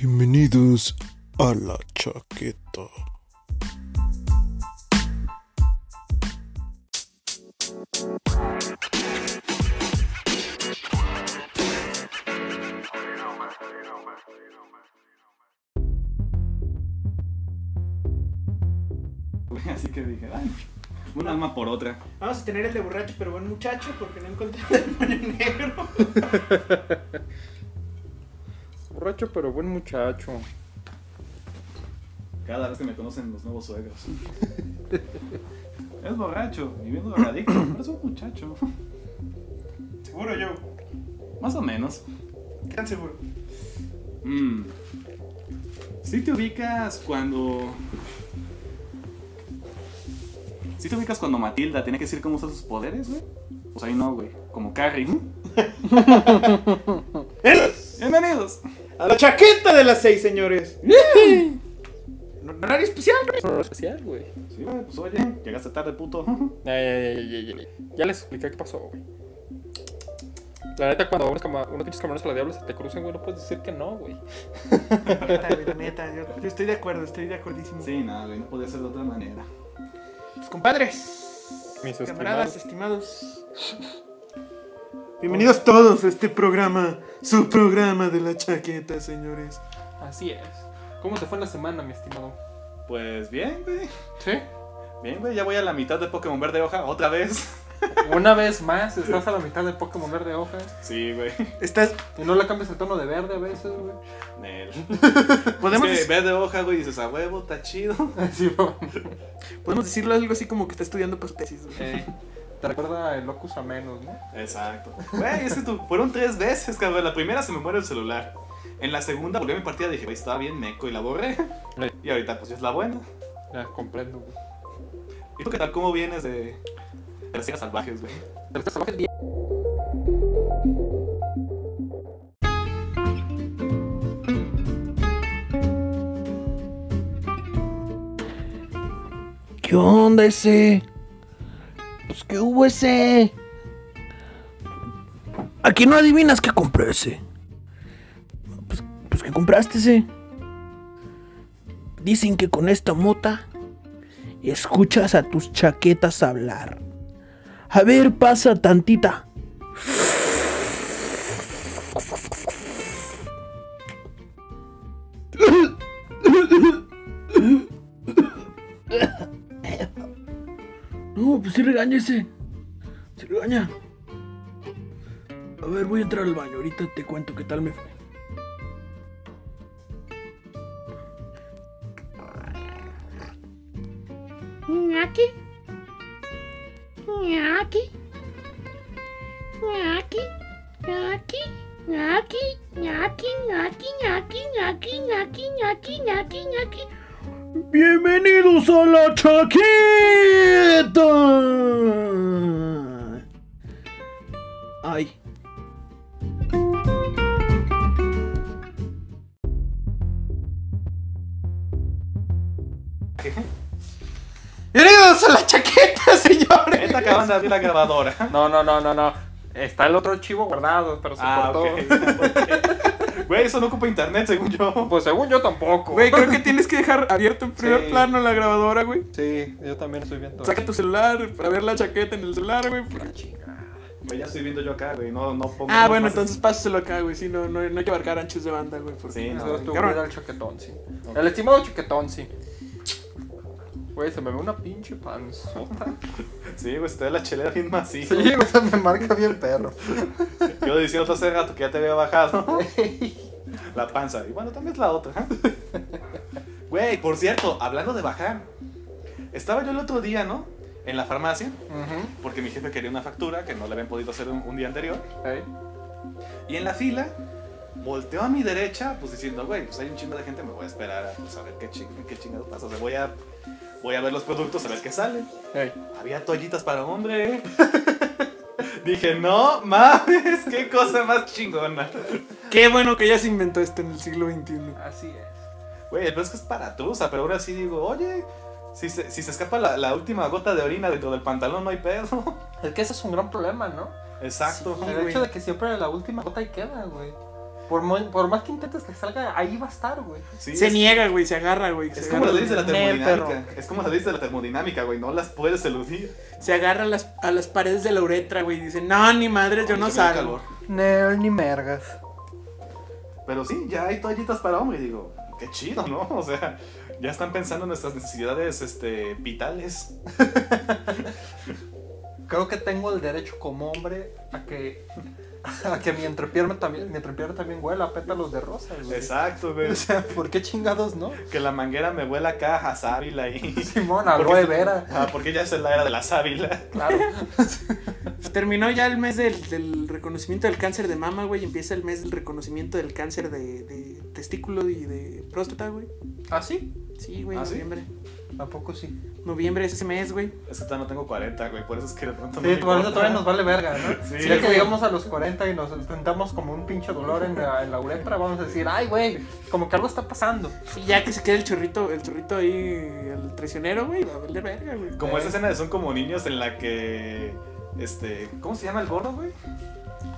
Bienvenidos a la chaqueta. Así que dije, ay, un alma por otra. Vamos a tener el de borracho pero buen muchacho porque no encontré el demonio negro. Borracho pero buen muchacho. Cada vez que me conocen los nuevos suegros. es borracho y bien drogadicto, pero es un muchacho. Seguro yo. Más o menos. ¿Qué tan seguro? Mm. Si te ubicas cuando. Si te ubicas cuando Matilda tiene que decir cómo usa sus poderes, güey. Pues ahí no, güey. Como Carrie. A la chaqueta de las seis, señores. No- Horario especial, güey. Pero especial, güey. Sí, güey, pues oye, llegaste tarde, puto. Ya, ya, ya, ya, ya, ya. Ya les expliqué qué pasó, güey. La neta, cuando unos, pinches camarones a la diabla se te crucen, güey, no puedes decir que no, güey. Neta, güey, la neta, yo, yo estoy de acuerdo, estoy de acuerdísimo. Sí, nada, güey, no podía ser de otra manera. Pues, compadres, Mis camaradas, estimados. estimados. Bienvenidos todos a este programa, su programa de la chaqueta, señores. Así es. ¿Cómo te fue en la semana, mi estimado? Pues bien, güey. ¿Sí? Bien, güey, ya voy a la mitad de Pokémon Verde Hoja otra vez. Una vez más, estás a la mitad de Pokémon verde hoja. Sí, güey. Estás, Y no le cambias el tono de verde a veces, güey. Nel. podemos, Es que dec- verde hoja, güey, dices, a huevo, está chido. Sí, podemos decirlo algo así como que está estudiando para tesis. güey. Eh, te recuerda el locus a menos, ¿no? Exacto. Güey, es que tú, fueron tres veces, cabrón. La primera se me muere el celular. En la segunda volví a mi partida y dije, güey, estaba bien meco y la borré. Y ahorita, pues ya es la buena. Ya, comprendo, güey. ¿Y tú qué tal? ¿Cómo vienes de, de las tierras salvajes, güey? Te lo salvaje el día. ¿Qué onda ese? Qué hubo ese. Aquí no adivinas qué compré ese. Pues, pues qué compraste ese. Dicen que con esta mota escuchas a tus chaquetas hablar. A ver, pasa tantita. Pues sí regáñese. Se regaña. A ver, voy a entrar al baño. Ahorita te cuento qué tal me fue. Ñaki. Ñaki. Ñaki. Ñaki. Ñaki. Ñaki. Ñaki. Ñaki. Ñaki. Ñaki. Ñaki. Ñaki. Ñaki. Bienvenidos a la chaqueta. Ay. Bienvenidos a la chaqueta, señores. Esta acaban de abrir la grabadora. No, no, no, no, no. Está el otro archivo guardado, pero se Ah, cortó. Güey, eso no ocupa internet, según yo. Pues según yo tampoco. Güey, creo que tienes que dejar abierto en primer Sí. plano la grabadora, güey. Sí, yo también estoy viendo. Saca tu celular para ver la chaqueta en el celular, güey. Güey, ya estoy viendo yo acá, güey. No, no pongo. Ah, no bueno, entonces pásaselo acá, güey. Sí, no, no, no hay que abarcar anchos de banda, güey. porque- Sí, no. Estuvo Cabrón. bien al chaquetón, sí. El estimado chaquetón, sí. Güey, se me ve una pinche panzota. Sí, güey, ve la chelera bien macizo. Sí, güey, se me marca bien perro. Yo diciendo hace rato que ya te había bajado. La panza. Y bueno, también es la otra. Güey, por cierto, hablando de bajar. Estaba yo el otro día, ¿no? En la farmacia. Porque mi jefe quería una factura que no le habían podido hacer un, un día anterior. Y en la fila, volteó a mi derecha, pues diciendo, güey, pues hay un chingo de gente, me voy a esperar a pues, a ver qué, ching qué chingados pasa. O sea, voy a, voy a ver los productos, a ver qué sale. Había toallitas para hombre. Dije, no mames, qué cosa más chingona. Qué bueno que ya se inventó esto en el siglo XXI. Así es. Güey, pero es que es para truza, pero ahora sí digo, oye, si se, si se escapa la, la última gota de orina dentro del pantalón, no hay pedo. Es que ese es un gran problema, ¿no? Exacto. el hecho de que siempre la última gota ahí queda, güey. Por, más que intentes que salga, ahí va a estar, güey. Sí, Se es, niega, güey, se agarra, güey. es como las leyes de la termodinámica. Es como las leyes de la termodinámica, güey. No las puedes eludir. se agarra a las, a las paredes de la uretra, güey. y Dice, no, ni madre, yo no salgo. calor. Nel ni mergas. Pero sí, ya hay toallitas para hombre. Digo, qué chido, ¿no? O sea, ya están pensando en nuestras necesidades este, vitales. Creo que tengo el derecho como hombre a que, que mi entrepierna también, mi entrepierna también huela a pétalos de rosa, güey. Exacto, güey. O sea, ¿por qué chingados no? Que la manguera me huela acá a sábila y. Simón, Porque- aloe vera. Ah, porque ya es la era de la sábila. Claro. Terminó ya el mes del, del reconocimiento del cáncer de mama, güey. y Empieza el mes del reconocimiento del cáncer de, de testículo y de próstata, güey. ¿Ah, sí? Sí, güey, ¿Ah, sí? ¿A poco sí? Noviembre es ese mes, güey. Es que todavía no tengo 40, güey. Por eso es que de pronto no Sí, me por eso todavía nos vale verga, ¿no? Sí, Si ya que llegamos a los 40 y nos enfrentamos como un pinche dolor en la, en la uretra, vamos a decir, ay, güey, como que algo está pasando. Y ya que se quede el chorrito, el chorrito ahí, el traicionero, güey, va a valer verga, güey. Como esa escena de Son como niños en la que. Este. ¿Cómo se llama el gordo, güey?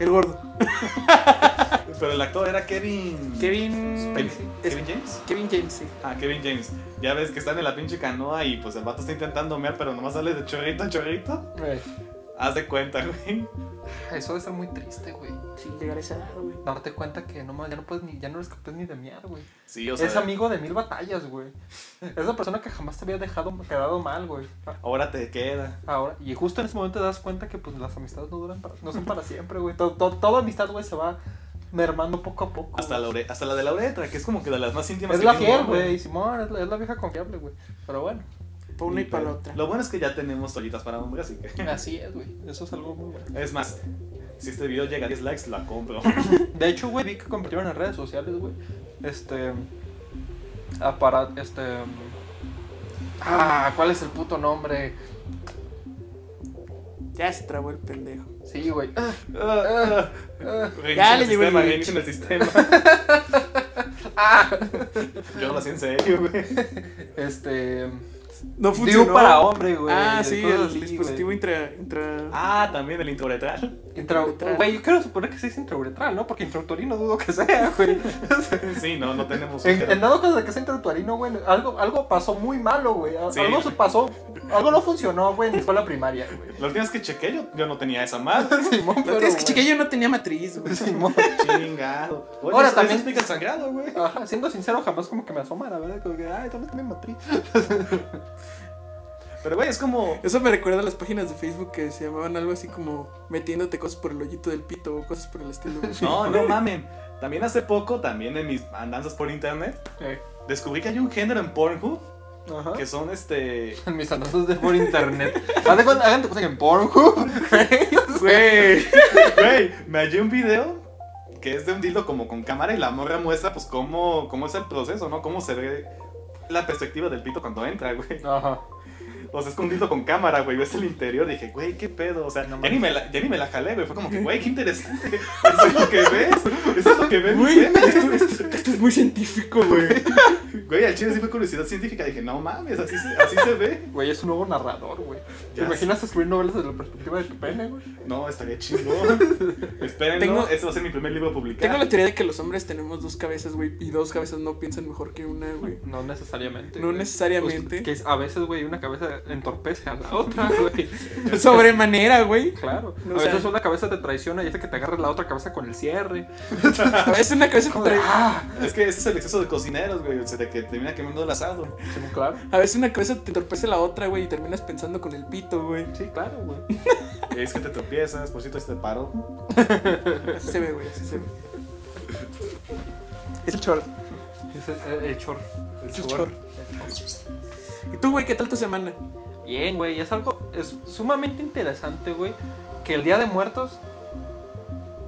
El gordo. Pero el actor era Kevin. Kevin. Spacey. es- ¿Kevin James? Kevin James, sí. Ah, Kevin James. Ya ves que están en la pinche canoa y pues el vato está intentando mear, pero nomás sale de chorrito a chorrito. Haz de cuenta, güey. Eso debe ser muy triste, güey. Sí, llegar a esa edad, güey. Darte cuenta que no, ya no puedes ni, ya no eres capaz ni de mear, güey. Sí, o sea. es amigo de mil batallas, güey. Es la persona que jamás te había dejado quedado mal, güey. Ahora te queda. Ahora, y justo en ese momento te das cuenta que pues las amistades no duran para, no son para siempre, güey. Todo, todo- toda amistad, güey, se va mermando poco a poco. Hasta güey. la, ure- hasta la de la uretra, que es como que de las más íntimas. Es que la fiel, güey. Simón, es la, es la vieja confiable, güey. Pero bueno. Una y para la pero otra. Lo bueno es que ya tenemos toallitas para hombres, así que. Así es, güey. Eso es algo muy bueno. Es más, si este video llega a 10 likes, la compro. De hecho, güey, vi que compartieron en redes sociales, güey. Este. Aparato. Este. Ah, ¿cuál es el puto nombre? Ya se trabó el pendejo. Sí, güey. Ah, Ah, ah. Reinicia le el llegó el reinicia el sistema. Yo lo hacía en serio, güey. Este. No Diu para hombre, güey. Ah, sí, el así, dispositivo güey. intra, intra... Ah, también el intrauretral. Intra- Intrauretral. Güey, yo quiero suponer que sí es intrauretral, ¿no? Porque intrauterino dudo que sea, güey. Sí, no, no tenemos. En, en dado caso de que sea intrauterino, güey, algo, algo pasó muy malo, güey. Sí. Algo se pasó, algo no funcionó, güey, en la escuela primaria, güey. Los días que chequé, yo, yo no tenía esa madre. Simón, Lo pero, que es que güey. chiquillo no tenía matriz, güey. Simón. Chingado. Oye, Ahora eso- también- eso explica el sangrado, güey. Ajá, siendo sincero, jamás como que me asomara, ¿verdad? Como que, ay, ¿dónde está mi matriz? Pero, güey, es como. Eso me recuerda a las páginas de Facebook que se llamaban algo así como metiéndote cosas por el hoyito del pito o cosas por el estilo. güey. No, no mamen. También hace poco, también en mis andanzas por internet, Eh, descubrí que hay un género en Pornhub Ajá. que son este. En mis anuncios de por internet. Hagan de cuenta que en Pornhub, güey. Güey, güey, me hallé un video que es de un dildo como con cámara y la morra muestra pues cómo, cómo es el proceso, ¿no? Cómo se ve la perspectiva del pito cuando entra, güey. Ajá. O sea, es con cámara, güey. Ves el interior dije, güey, qué pedo. O sea, No ya, ni mames. me la, ya ni me la jalé, güey. Fue como que, güey, qué interesante. Eso es lo que ves. Eso es lo que ves. Güey, esto, esto- esto es muy científico, güey. Güey, al chile sí fue curiosidad científica. Dije, no mames, así se, así se ve. Güey, es un nuevo narrador, güey. ¿Te Ya imaginas escribir novelas desde la perspectiva de tu pene, güey? No, estaría chingón. Espérenlo, Tengo- este va a ser mi primer libro publicado. Tengo la teoría de que los hombres tenemos dos cabezas, güey, y dos cabezas no piensan mejor que una, güey. No necesariamente. No güey. necesariamente. Pues, que a veces, güey, una cabeza entorpece a la otra, güey. Sobremanera, güey. Claro. No, a o sea- veces una cabeza te traiciona y hace que te agarres la otra cabeza con el cierre. A veces una cabeza te trae. ah, Es que ese es el exceso de cocineros, güey. O sea, de que termina quemando el asado. sí, claro. A veces una cabeza te entorpece la otra, güey, y terminas pensando con el pito, güey. Sí, claro, güey. Es que te tropiezas, por cierto, este paro. Así se ve, güey, así se ve. Es el short. Es el, el chor. El short. ¿Y tú, güey, qué tal tu semana? Bien, güey, es algo es sumamente interesante, güey, que el Día de Muertos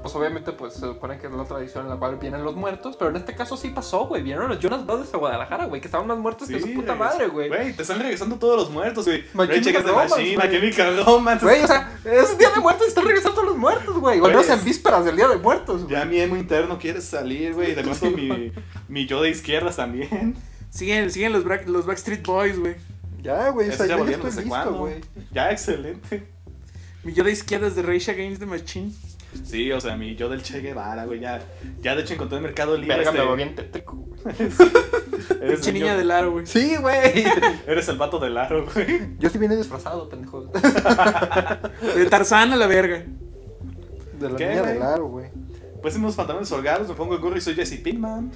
pues obviamente pues se supone que es la tradición en la cual vienen los muertos, pero en este caso sí pasó, güey, vinieron los Jonas Brothers a Guadalajara, güey, que estaban más muertos que su puta madre, güey. Güey, te están regresando todos los muertos, güey. The Romance, Machine, Chemical Romance. Güey, o sea, es Día de Muertos y están regresando todos los muertos, güey. O menos en vísperas del Día de Muertos, güey. Ya mi emo interno quiere salir, güey. De pronto mi, mi yo de izquierdas también. Siguen, siguen los, Back- los Backstreet Boys, güey. Ya, güey, o sea, ya ya estoy listo, güey. Ya, excelente. Mi yo de izquierdas de Rage Against the Machine. Sí, o sea, mi yo del Che Guevara, güey, ya, ya de hecho encontré en Mercado Libre. Verga, me este- veo bien tétrico, güey. eres, Pinche el niña del aro, güey. Sí, güey. eres el vato del aro, güey. Yo sí vine disfrazado, pendejo. De Tarzán a la verga. De la ¿Qué, niña del aro, güey. Pues unos pantalones holgados, me pongo el gorro y soy Jesse Pinkman.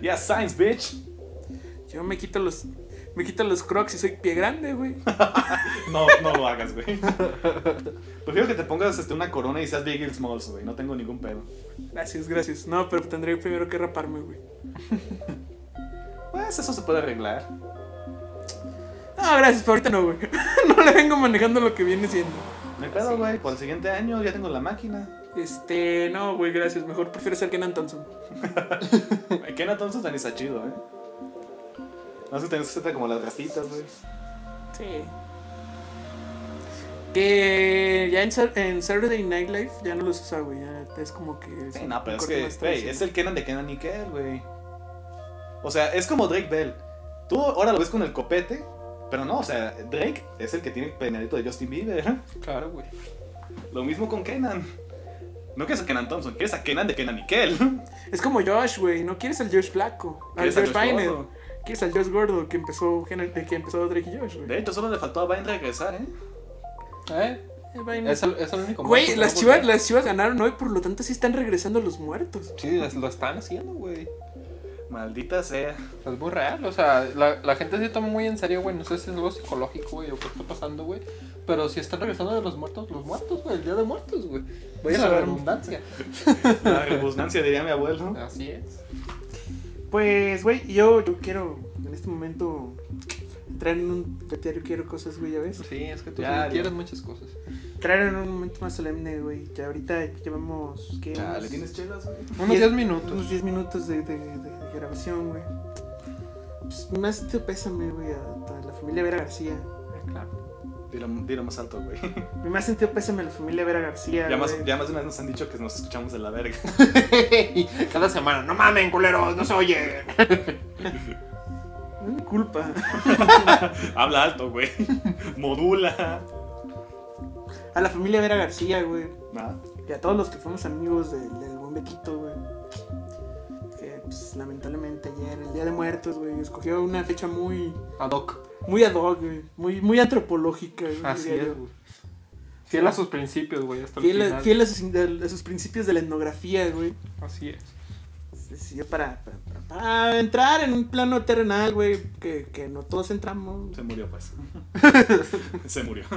Yeah, science, bitch. Yo me quito los. Me quito los crocs y soy pie grande, güey. No, no lo hagas, güey. Prefiero que te pongas este, una corona y seas Biggie Smalls, güey. No tengo ningún pedo. Gracias, gracias. No, pero tendré primero que raparme, güey. Pues eso se puede arreglar. No, gracias, pero ahorita no, güey. No le vengo manejando lo que viene siendo. No hay pedo, güey. Por el siguiente año ya tengo la máquina. Este, no, güey, gracias. Mejor prefiero ser Kenan Thompson. Kenan Thompson también está chido, eh. No sé, tenés que hacerte como las rastitas, güey. Sí. Que ya en, en Saturday Night Live ya no los usa, güey. Ya es como que. Sí, un no, pero es que, güey, es el Kenan de Kenan y Kel, güey. O sea, es como Drake Bell. Tú ahora lo ves con el copete, pero no, o sea, Drake es el que tiene el peinadito de Justin Bieber. Claro, güey. Lo mismo con Kenan. No quieres a Kenan Thompson, quieres a Kenan de Kenan y Kel. Es como Josh, güey. No quieres al Josh Flaco. Al Josh. Gordo. Quieres al Josh Gordo que empezó, que empezó Drake y Josh, güey. De hecho, solo le faltó a Vine regresar, ¿eh? ¿Eh? Eh. Es el, es el único Güey, las no chivas, las chivas ganaron hoy, por lo tanto sí están regresando los muertos. Sí, es- lo están haciendo, güey. Maldita sea. Es muy real, o sea, la, la gente se toma muy en serio, güey. No sé si es algo psicológico, güey, o qué está pasando, güey. Pero si están regresando de los muertos, los muertos, güey, el día de muertos, güey. Vaya la Sí. redundancia. La rebusnancia, diría mi abuelo. Así es. Pues, güey, yo, yo quiero en este momento entrar en un diario, quiero cosas, güey, ya ves. Sí, es que tú Ya, sí quieres muchas cosas. Entrar en un momento más solemne, güey. Ya ahorita llevamos, ¿qué? Ya, Unos- ¿le tienes chelas, güey? Unos Diez- 10 minutos. Unos 10 minutos de, de, de- de grabación, güey. Pues has sentido pésame, güey, a, a la familia Vera García. Claro. Dilo, dilo más alto, güey. Me has sentido pésame a la familia Vera García. Ya más, güey. ya más de una vez nos han dicho que nos escuchamos de la verga. Cada semana, no mamen, culeros, no se oye. No es mi culpa. Habla alto, güey. Modula. A la familia Vera García, güey. Nada. Y a todos los que fuimos amigos del, del buen Bequito, güey. Que, pues, lamentablemente ayer, el Día de Muertos, güey, escogió una fecha muy, Ad hoc. Muy ad hoc, güey. Muy, muy antropológica, güey. Así es, güey. Fiel a sus principios, güey, hasta el Fiel, final. fiel a, sus, a sus principios de la etnografía, güey. Así es. Sí, para, para, para- para entrar en un plano terrenal, güey, que, que no todos entramos. Se murió, pues. Se murió.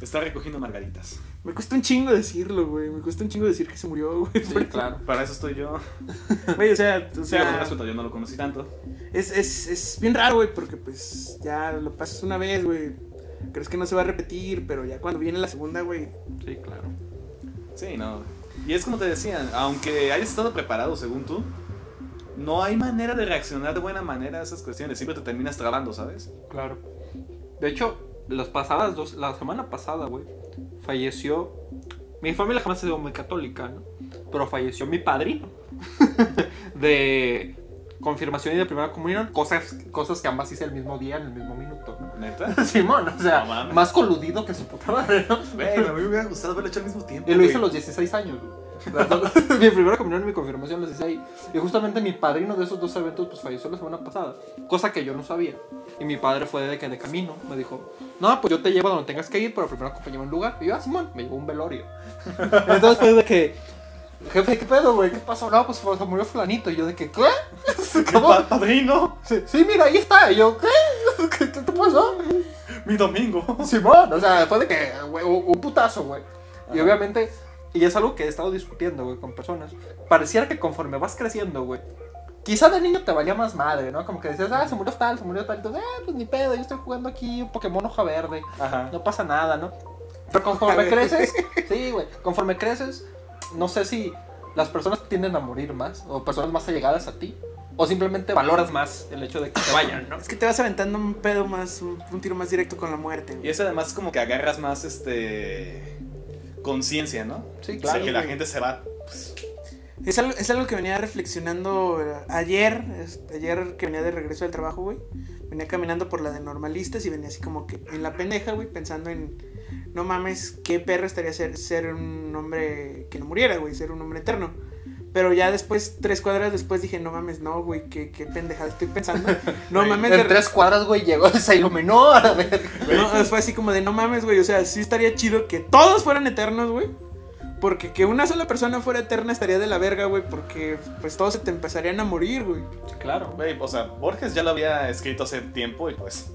Está recogiendo margaritas. Me cuesta un chingo decirlo, güey. Me cuesta un chingo decir que se murió, güey. Sí, claro. Para eso estoy yo. Güey, o sea, o sea, sea respeto, yo no lo conocí tanto. es, es, es bien raro, güey, porque pues ya lo pasas una vez, güey. Crees que no se va a repetir, pero ya cuando viene la segunda, güey. Sí, claro. Sí, no. Y es como te decían, aunque hayas estado preparado según tú, no hay manera de reaccionar de buena manera a esas cuestiones. Siempre te terminas trabando, ¿sabes? Claro. De hecho, las pasadas dos, la semana pasada, güey, falleció. Mi familia jamás ha sido muy católica, ¿no? Pero falleció mi padrino. de confirmación y de primera comunión. Cosas, cosas que ambas hice el mismo día, en el mismo minuto. ¿no? ¿Neta? Simón, o sea, No más coludido que su puta madre, ¿no? Güey, a mí me hubiera gustado haberlo hecho al mismo tiempo. Y lo hice a los 16 años, güey. mi primera comunión y mi confirmación a los 16. Y justamente mi padrino de esos dos eventos pues falleció la semana pasada. Cosa que yo no sabía. Y mi padre fue de que de camino me dijo, no, pues yo te llevo a donde tengas que ir, pero primero acompáñame a un lugar. Y yo, ah, Simón, me llevó un velorio. Entonces fue de que, jefe, ¿qué pedo, güey? ¿Qué pasó? No, pues se murió fulanito. Y yo de que, ¿qué? ¿Cómo? Pa- padrino, Sí, sí, mira, ahí está. Y yo, ¿qué? ¿Qué, te pasó? mi domingo. Simón, o sea, fue de que, güey, un putazo, güey. Y obviamente, y es algo que he estado discutiendo, güey, con personas. Pareciera que conforme vas creciendo, güey, quizá de niño te valía más madre, ¿no? Como que decías, ah, se murió tal, se murió tal. Entonces, ah, pues ni pedo, yo estoy jugando aquí un Pokémon hoja verde. Ajá. No pasa nada, ¿no? Pero conforme creces, sí, güey, conforme creces, no sé si las personas tienden a morir más, o personas más allegadas a ti, o simplemente valoras más el hecho de que se vayan, ¿no? Es que te vas aventando un pedo más, un, un tiro más directo con la muerte, Y güey. es además como que agarras más este conciencia, ¿no? Sí, O sea, claro. que la gente se va. pues, Es algo, es algo que venía reflexionando eh, ayer, este, ayer que venía de regreso del trabajo, güey. Venía caminando por la de normalistas y venía así como que en la pendeja, güey, pensando en no mames, qué perro estaría ser, ser un hombre que no muriera, güey, ser un hombre eterno. Pero ya después, tres cuadras después dije, no mames, no, güey, qué, qué pendejada estoy pensando. No mames, En tres cuadras, güey, llegó, se iluminó a la verga. no, fue así como de, no mames, güey, o sea, sí estaría chido que todos fueran eternos, güey. Porque que una sola persona fuera eterna estaría de la verga, güey, porque pues todos se te empezarían a morir, güey. Claro. Güey, o sea, Borges ya lo había escrito hace tiempo y pues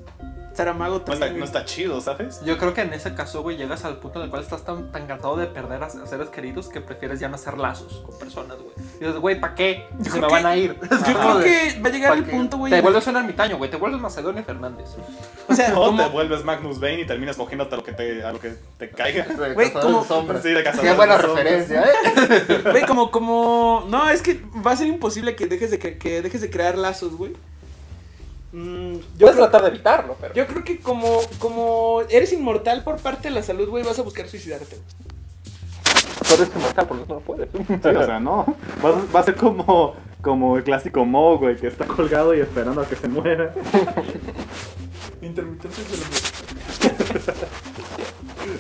Saramago no está, también. no güey. está chido, ¿sabes? Yo creo que en ese caso, güey, llegas al punto en el cual estás tan, tan cansado de perder a, a seres queridos que prefieres ya no hacer lazos con personas, güey. Y dices, güey, ¿para qué? Se creo me que- van a ir. Yo creo que va a llegar ¿Pa' el punto, güey. Te vuelves un ermitaño, güey. Te vuelves Macedonio Fernández. O sea, O como, te vuelves Magnus Bane y terminas cogiéndote a lo que te, a lo que te caiga. Güey, como- Sí, de Qué buena referencia, ¿eh? güey, como, como, no, es que va a ser imposible que dejes de, cre- que dejes de crear lazos, güey. Mm, yo, Puedes creo, tratar de evitarlo, pero. yo creo que como, como eres inmortal por parte de la salud, güey, vas a buscar suicidarte. Tú eres inmortal, por eso no puedes. Sí, o sea, no. Va, a- va a ser como, como el clásico Mo, güey, que está colgado y esperando a que se muera. Intermitencias de la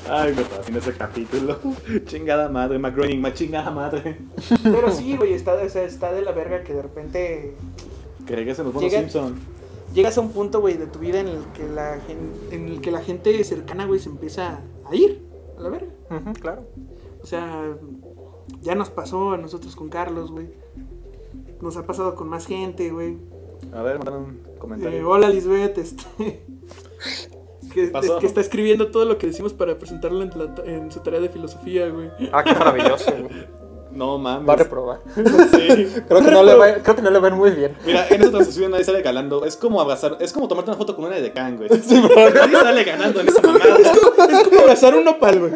Ay, me fascina ese capítulo. Chingada madre, McGroening, ma chingada madre. Pero sí, güey, está, o sea, está de la verga que de repente Que regresen los buenos Llega- Simpson. Llegas a un punto, güey, de tu vida en el que la gen- en el que la gente cercana, güey, se empieza a ir a la verga. Ujú, claro. O sea, ya nos pasó a nosotros con Carlos, güey. Nos ha pasado con más gente, güey. A ver, mandan un Eh, comentario. hola, Lisbeth, este. que, pasó? es que está escribiendo todo lo que decimos para presentarlo en, la- en su tarea de filosofía, güey. Ah, qué maravilloso, güey. No mames. Va a reprobar. Sí. Creo que, no le va, creo que no le va a ir muy bien. Mira, en esa transición nadie sale ganando. Es como abrazar, es como tomarte una foto con una de Khan, güey. nadie sale ganando en esa mamada. Es como abrazar un nopal, güey.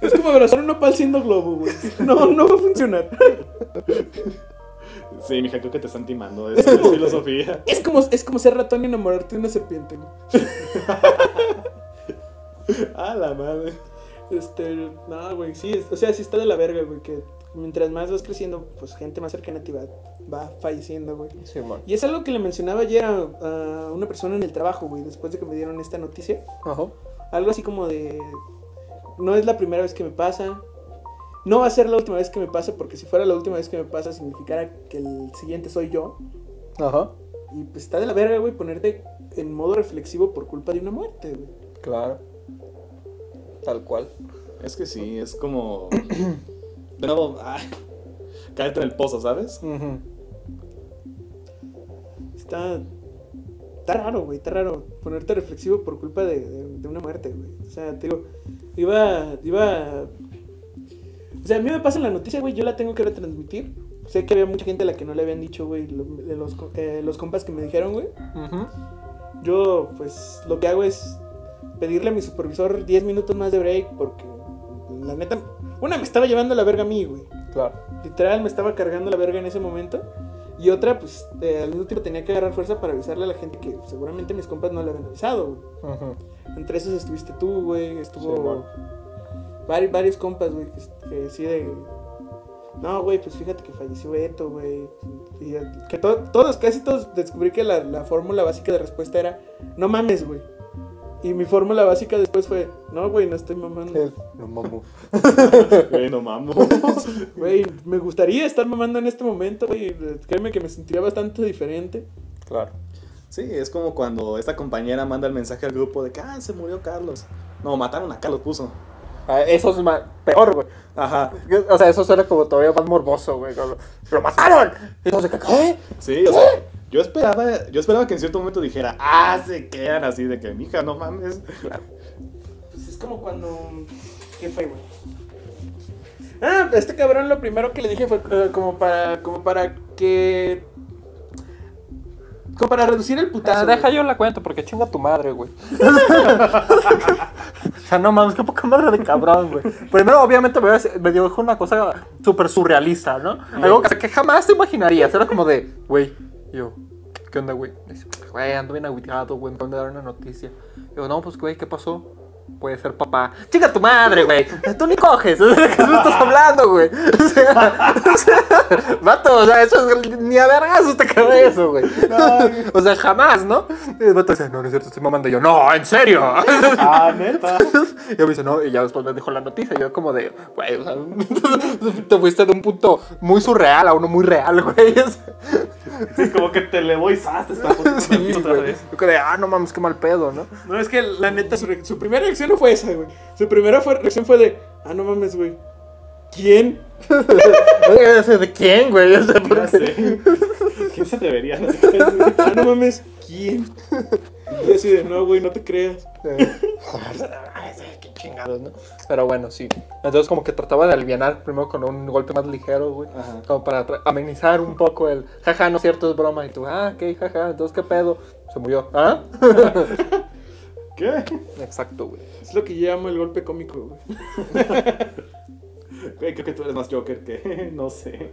Es como abrazar un nopal siendo globo, güey. No, no va a funcionar. Sí, mija, creo que te están timando. Es tu filosofía. Es como, es como ser ratón y enamorarte de una serpiente, güey. Ah, la madre. Este, no, güey, sí, es- o sea, sí está de la verga, güey, que mientras más vas creciendo, pues gente más cercana a ti va, va falleciendo, güey. Sí. Y es algo que le mencionaba ayer a, a una persona en el trabajo, güey, después de que me dieron esta noticia. Ajá. Algo así como de, no es la primera vez que me pasa, no va a ser la última vez que me pasa, porque si fuera la última vez que me pasa, significara que el siguiente soy yo. Ajá. Y pues está de la verga, güey, ponerte en modo reflexivo por culpa de una muerte, güey. Claro. Tal cual. Es que sí, es como. De nuevo, ay, caerte en el pozo, ¿sabes? Está. Está raro, güey, está raro ponerte reflexivo por culpa de, de- de una muerte, güey. O sea, te digo, iba. iba. O sea, a mí me pasa la noticia, güey, yo la tengo que retransmitir. Sé que había mucha gente a la que no le habían dicho, güey, lo- de los, eh, los compas que me dijeron, güey. Yo, pues, lo que hago es pedirle a mi supervisor 10 minutos más de break porque, la neta, una me estaba llevando la verga a mí, güey. Claro. Literal, me estaba cargando la verga en ese momento. Y otra, pues, eh, al mismo tiempo tenía que agarrar fuerza para avisarle a la gente que seguramente mis compas no le habían avisado, güey. Entre esos estuviste tú, güey. Estuvo Sí, bueno. vari- varios compas, güey, que, que sí de... No, güey, pues fíjate que falleció Beto, güey. Y que to- todos, casi todos descubrí que la, la fórmula básica de respuesta era, no mames, güey. Y mi fórmula básica después fue, no, güey, no estoy mamando. No mamo. Güey, no mames. Güey, me gustaría estar mamando en este momento, güey. Créeme que me sentiría bastante diferente. Claro. Sí, es como cuando esta compañera manda el mensaje al grupo de que, ah, se murió Carlos. No, mataron a Carlos, puso. Ah, Eso es ma- peor, güey. Ajá. O sea, eso suena como todavía más morboso, güey. como, ¡Lo mataron! Y que, ¿qué? Sí, o sea, yo esperaba, yo esperaba que en cierto momento dijera, ah, se quedan así de que, mija, no mames. Pues es como cuando. ¿Qué fue, güey? Ah, este cabrón lo primero que le dije fue eh, como para. como para que. Como para reducir el putazo. Ah, güey. deja yo la cuento porque chinga tu madre, güey. o sea, no mames, qué poca madre de cabrón, güey. Primero, obviamente, me, me dijo una cosa súper surrealista, ¿no? Algo que, que jamás te imaginarías. Era como de, güey, yo, ¿qué onda, güey? Dice, Güey, ando bien agüitado, güey, me acaban de dar una noticia. Digo, no, pues, güey, ¿qué pasó? Puede ser papá. Chica tu madre, güey. Tú ni coges. ¿De qué estás hablando, güey? O sea, o sea, vato, o sea, eso es, ni a vergas te cabe eso, güey. O sea, jamás, ¿no? Y el vato dice, no, no es cierto, estoy mamando. Y yo, no, en serio. Ah, neta. Y me dice, no, y ya después me dijo la noticia. Y yo, como de, güey, o sea, te fuiste de un punto muy surreal a uno muy real, güey. Sí, como que te elevó y poniendo Sí, otra vez. Yo de, ah, no mames, qué mal pedo, ¿no? No, es que la neta, su, su primera reacción no fue esa, güey. Su primera fue- reacción fue de, ah, no mames, güey. ¿Quién? ¿De quién, güey? O sea, Ya porque- sé. ¿Quién se debería? Ah, no mames, ¿quién? Y yo así de, no, güey, no te creas. Qué chingados, ¿no? Pero bueno, sí. Entonces como que trataba de aliviar primero con un golpe más ligero, güey. Ajá. Como para amenizar un poco el, jaja, no es cierto, es broma. Y tú, ah, ok, jaja, entonces qué pedo. Se murió. ¿Ah? ¿Qué? Exacto, güey. Es lo que yo llamo el golpe cómico, güey. Güey, creo que tú eres más Joker que. No sé.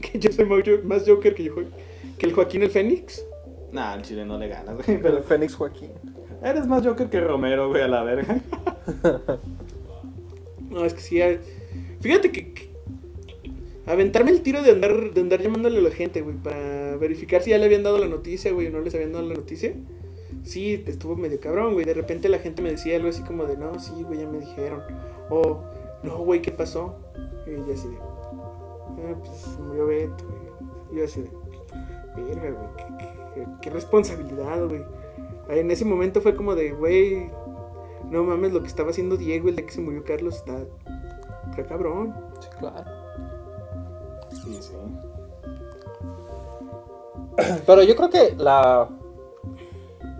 Que yo soy más jo- más Joker que, yo, que el Joaquín el Fénix. Nah, al chile no le ganas, güey. Pero Pero Fénix Joaquín. eres más Joker que Romero, güey, a la verga. No, es que sí. hay- Fíjate que, que- Aventarme el tiro de andar, de andar llamándole a la gente, güey, para verificar si ya le habían dado la noticia, güey, o no les habían dado la noticia. Sí, estuvo medio cabrón, güey. De repente la gente me decía algo así como de, no, sí, güey, ya me dijeron. O, no, güey, ¿qué pasó? Y yo así de, ah, pues se murió Beto, güey. Y yo así de, verga, güey, qué, qué- qué responsabilidad, güey. En ese momento fue como de, güey, no mames, lo que estaba haciendo Diego el día que se murió Carlos está, está cabrón. Sí, claro. Sí, sí. Pero yo creo que la.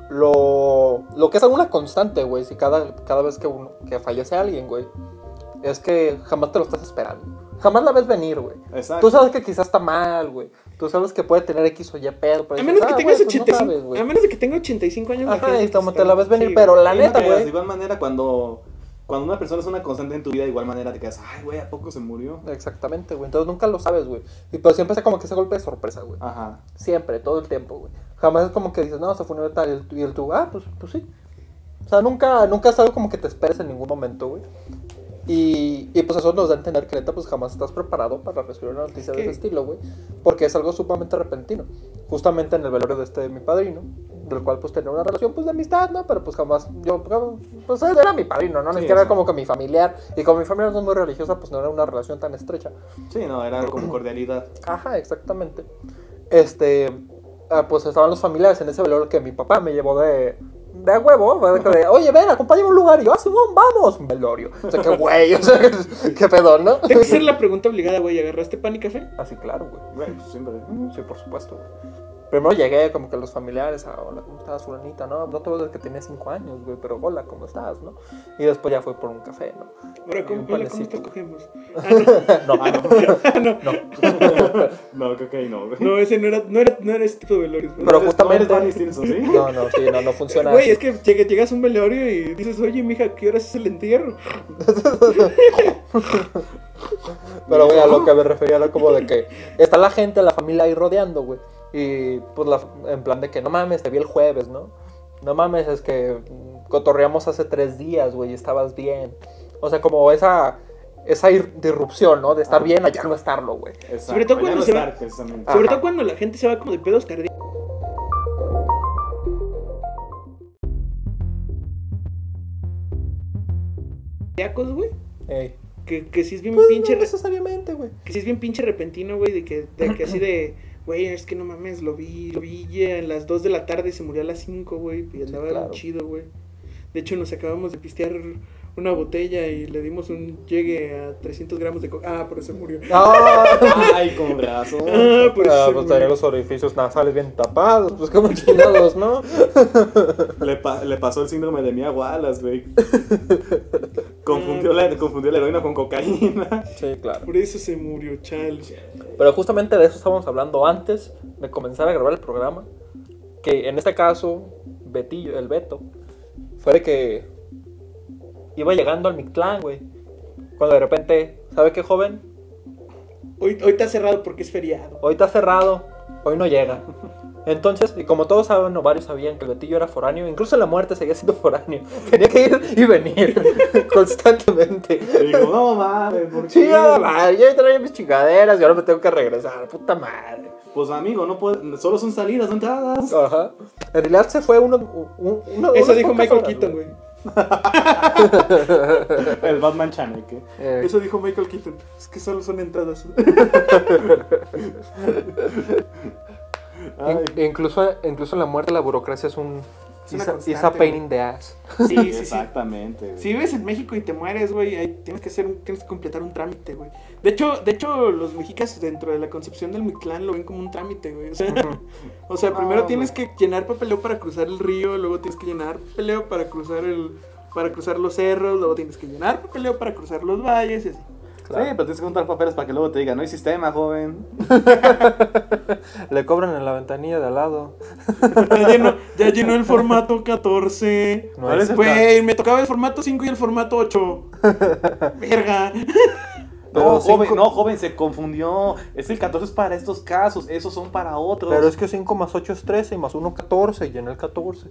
Lo, lo que es alguna constante, güey, si cada, cada vez que, uno, que fallece alguien, güey, es que jamás te lo estás esperando. Jamás la ves venir, güey. Exacto. Tú sabes que quizás está mal, güey. Tú sabes que puede tener X o Y pedo. Pero A dices, menos que "Ah, tengas güey, pues no 85, sabes, güey". a menos de que tenga 85 años. Ajá, y como te la ves venir, sí, pero la neta, güey. De igual manera, cuando, cuando una persona es una constante en tu vida, de igual manera te quedas, ay, güey, ¿a poco se murió? Exactamente, güey. Entonces nunca lo sabes, güey. Y pero siempre es como que ese golpe de sorpresa, güey. Ajá. Siempre, todo el tiempo, güey. Jamás es como que dices, no, se fue una tal y el, tú, ah, pues, pues sí. O sea, nunca, nunca es algo como que te esperes en ningún momento, güey. Y, y pues eso nos da a entender que neta, pues jamás estás preparado para recibir una noticia de que- ese estilo, güey. Porque es algo sumamente repentino. Justamente en el velorio de este mi padrino, del cual pues tenía una relación pues de amistad, ¿no? Pero pues jamás, yo, pues él era mi padrino, ¿no? Ni Sí, siquiera era como que mi familiar. Y como mi familia no es muy religiosa, pues no era una relación tan estrecha. Sí, no, era como cordialidad. Ajá, exactamente. Este, ah, pues estaban los familiares en ese velorio que mi papá me llevó de, de a huevo. de Oye, ven, acompáñame a un lugar. Y yo, ah, Simón, vamos. Un velorio. O sea, qué güey, o sea, qué pedo, ¿no? Tengo que hacer la pregunta obligada, güey. ¿Agarraste pan y café? Así, claro, güey. Güey, pues siempre. Sí, por supuesto, güey. Primero llegué como que los familiares, ah, hola, ¿cómo estás, fulanita? No, no te desde que tenía cinco años, güey, pero hola, ¿cómo estás, no? Y después ya fue por un café, ¿no? Ahora, ¿cómo, hola, ¿cómo te cogemos? No, no, no. No, creo que ahí no, güey. No, ese no era, no era, no era este tipo de velorios. güey. Pero No justamente- no Stinson, ¿sí? No, no, sí, no, no funciona Güey, es que lleg- llegas a un velorio y dices, oye, mija, ¿qué hora es el entierro? Pero, güey, a lo que me refería era como de que está la gente, la familia ahí rodeando, güey. Y pues la, en plan de que no mames, te vi el jueves, ¿no? No mames, es que cotorreamos hace tres días, güey, y estabas bien. O sea, como esa, esa disrupción, ¿no? De estar bien a ya no estarlo, güey. Sobre todo cuando no se va- estar. Sobre Ajá. todo cuando la gente se va como de pedos cardíacos. güey. Ey. Que, que sí es bien Pues, pinche. no necesariamente, güey. Que sí es bien pinche repentino, güey. De que, de que así de. Güey, es que no mames, lo vi, lo vi ya a las 2 de la tarde y se murió a las 5, güey. Y andaba claro. bien chido, güey. De hecho, nos acabamos de pistear una botella y le dimos un llegue a 300 gramos de coca. Ah, por eso murió. Ah, Ay, con razón. Ah, por eso ah, se pues murió. tenía los orificios nasales bien tapados, pues como chingados, ¿no? Le, pa- le pasó el síndrome de Mia Wallace, güey. Confundió la, confundió la heroína con cocaína. Sí, claro. Por eso se murió, chal. Pero justamente de eso estábamos hablando antes de comenzar a grabar el programa. Que en este caso, Betillo, el Beto, fue de que iba llegando al Mictlán, güey. Cuando de repente, ¿sabe qué, joven? Hoy, hoy está cerrado porque es feriado. Hoy está cerrado, hoy no llega. Entonces, y como todos saben, o varios sabían que el Betillo era foráneo, incluso en la muerte seguía siendo foráneo. Tenía que ir y venir constantemente. Y digo, no mames, ¿por qué? Sí, más, ya traía mis chingaderas y ahora me tengo que regresar. Puta madre. Pues amigo, no puede, solo son salidas, no entradas. Ajá. En realidad se fue uno. un- uno Eso dijo Michael horas, Keaton, güey. El Batman Chaneque. Eh, Eso dijo Michael Keaton. Es que solo son entradas. In- incluso, incluso en la muerte la burocracia es un. Es a- pain in the ass. Sí, sí, sí. Exactamente. güey. Si vives en México y te mueres, güey, tienes que hacer un- tienes que completar un trámite, güey. De hecho, de hecho, los mexicas dentro de la concepción del Mictlán lo ven como un trámite, güey. O sea, o sea primero No, tienes que llenar papeleo para cruzar el río, luego tienes que llenar papeleo para cruzar el para cruzar los cerros, luego tienes que llenar papeleo para cruzar los valles y así. Sí, pero tienes que juntar papeles para que luego te digan, no hay sistema, joven. Le cobran en la ventanilla de al lado. Ya llenó, ya llenó el formato 14. No ¿Cuál es el Güey, me tocaba el formato 5 y el formato 8. Verga. No, Pero joven, cinco- no, joven, se confundió. Es el 14 es para estos casos, esos son para otros. Pero es que 5 más 8 es 13 y más 1 14 y en el 14.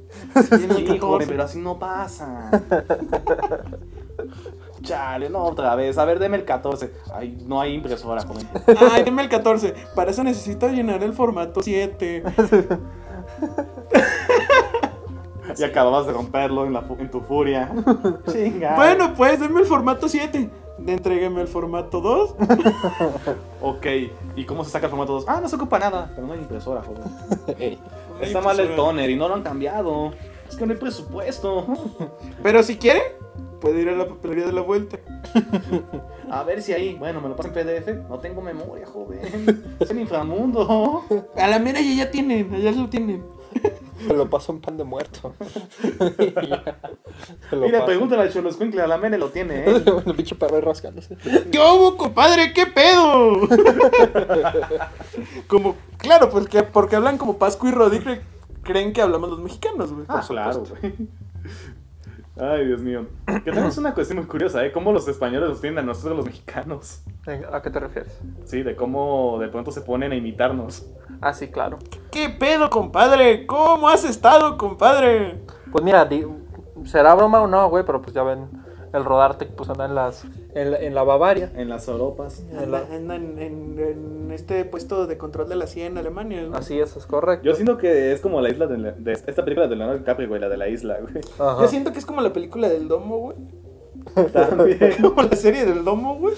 Lleno el Sí, 14. joven, pero así no pasa. Chale, no, otra vez. A ver, deme el 14. Ay, no hay impresora, joven. Ay, deme el 14. Para eso necesito llenar el formato 7. Y acababas de romperlo en, la en tu furia. Chinga. Bueno, pues deme el formato 7. Entrégueme el formato 2. Ok, ¿y cómo se saca el formato 2? Ah, no se ocupa nada. Pero no hay impresora, joven. Ey. Está mal el toner y no lo han cambiado. Es que no hay presupuesto. Pero si quiere, puede ir a la papelería de la vuelta. A ver si ahí. Bueno, me lo pasa en PDF. No tengo memoria, joven. Es el inframundo. A la mera ya, ya tienen, allá lo tienen. Se lo paso en pan de muerto. Mira, pregúntale al Choloscuincle, a la Mene lo tiene, ¿eh? El pinche perro rascándose. ¿Qué hubo, compadre? ¿Qué pedo? como, claro, pues que porque hablan como Pascu y cre- creen que hablamos los mexicanos, güey. Ah, claro, güey. Ay, Dios mío. Que tenemos una cuestión muy curiosa, ¿eh? Cómo los españoles nos tienen a nosotros los mexicanos. ¿A qué te refieres? Sí, de cómo de pronto se ponen a imitarnos. Ah, sí, claro. ¿Qué pedo, compadre? ¿Cómo has estado, compadre? Pues mira, será broma o no, güey, pero pues ya ven, el rodarte pues anda en las en la, en la Bavaria. En las Europas. En la- en, en- en este puesto de control de la CIA en Alemania. ¿no? Así es, es correcto. Yo siento que es como la isla de, de esta película de Leonardo DiCaprio, güey, la de la isla, güey. Ajá. Yo siento que es como la película del domo, güey. También. Como la serie del domo, güey.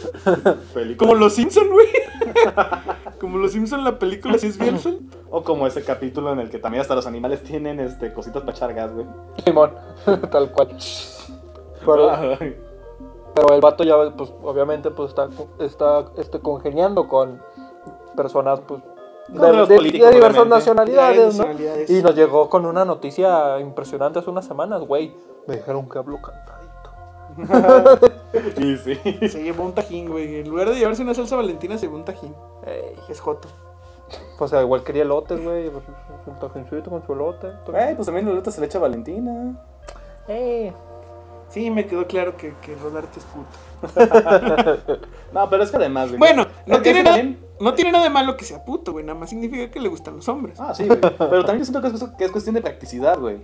Película. Como los Simpson, güey. Como los Simpson la película, si es Bielson. O como ese capítulo en el que también hasta los animales tienen este cositas para echar gas, güey. Simón, tal cual. Pero. Pero el vato ya, pues, obviamente, pues está, está este, congeniando con personas, pues, de, diversas obviamente. nacionalidades, De ¿no? nacionalidades. Y nos llegó con una noticia impresionante hace unas semanas, güey. Me dijeron que hablo cantadito. Y sí. Se llevó un tajín, güey. En lugar de llevarse una salsa valentina, se llevó un tajín. Ey, Es joto. Pues igual quería elotes, güey. pues, Un tajincito con su elote. Güey, pues también la se le echa Valentina. Ey. Sí, me quedó claro que, que Rodarte es puto. No, pero es que además, güey. Bueno, no tiene, nada, también- no tiene nada de malo que sea puto, güey. Nada más significa que le gustan los hombres. Ah, sí, güey. Pero también yo siento que es, que es cuestión de practicidad, güey.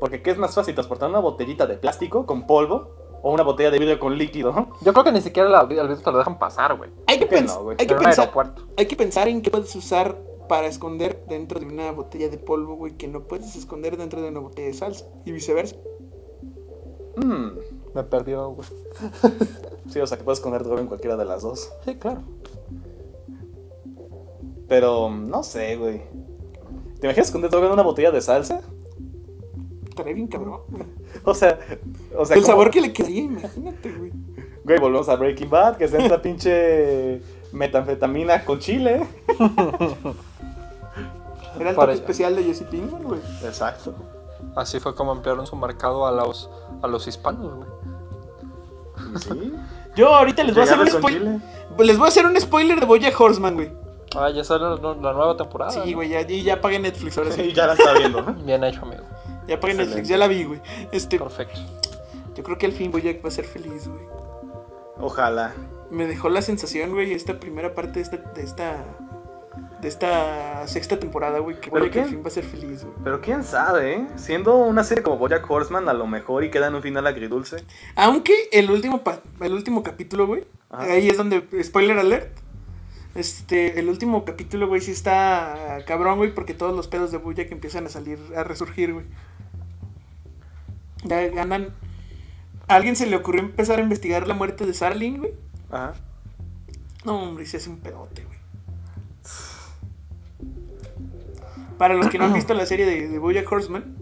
Porque ¿qué es más fácil? ¿Transportar una botellita de plástico con polvo? ¿O una botella de vidrio con líquido? Yo creo que ni siquiera la- al vidrio te lo dejan pasar, güey. Hay hay, que pensar, hay que pensar en qué puedes usar para esconder dentro de una botella de polvo, güey, que no puedes esconder dentro de una botella de salsa. Y viceversa. Hmm. Me perdió, güey. Sí, o sea que puedes esconder droga en cualquiera de las dos. Sí, claro. Pero no sé, güey. ¿Te imaginas esconder droga en una botella de salsa? Estaría bien cabrón. güey. O sea, o sea El ¿cómo- sabor que le quedaría, imagínate, güey. Güey, volvemos a Breaking Bad, que es esta pinche metanfetamina con chile. Era el toque especial de Jesse Pinkman, güey. Exacto. Así fue como ampliaron su mercado a los, a los hispanos, güey. Sí. Yo ahorita les voy a hacer un spoiler. Les voy a hacer un spoiler de Boya Horseman, güey. Ah, ya sale la, la nueva temporada. Sí, ¿no? güey, ya, ya, ya pagué Netflix ahora Sí, sí. ya la está viendo. ¿no? Bien hecho, amigo. Ya pagué Excelente. Netflix, ya la vi, güey. Este, Perfecto. yo creo que al fin Boyack va a ser feliz, güey. Ojalá. Me dejó la sensación, güey, esta primera parte de esta, de esta, de esta sexta temporada, güey, que ¿Pero Bojack al fin va a ser feliz, güey. Pero quién sabe, ¿eh? Siendo una serie como Bojack Horseman, a lo mejor y queda en un final agridulce. Aunque el último, el último capítulo, güey, ahí es donde, spoiler alert, este, el último capítulo, güey, sí está cabrón, güey, porque todos los pedos de Bojack empiezan a salir, a resurgir, güey. Ya andan... ¿A alguien se le ocurrió empezar a investigar la muerte de Sarlin, güey? Ajá. No, hombre, se hace un pedote, güey. Para los que no han visto la serie de, de Bojack Horseman,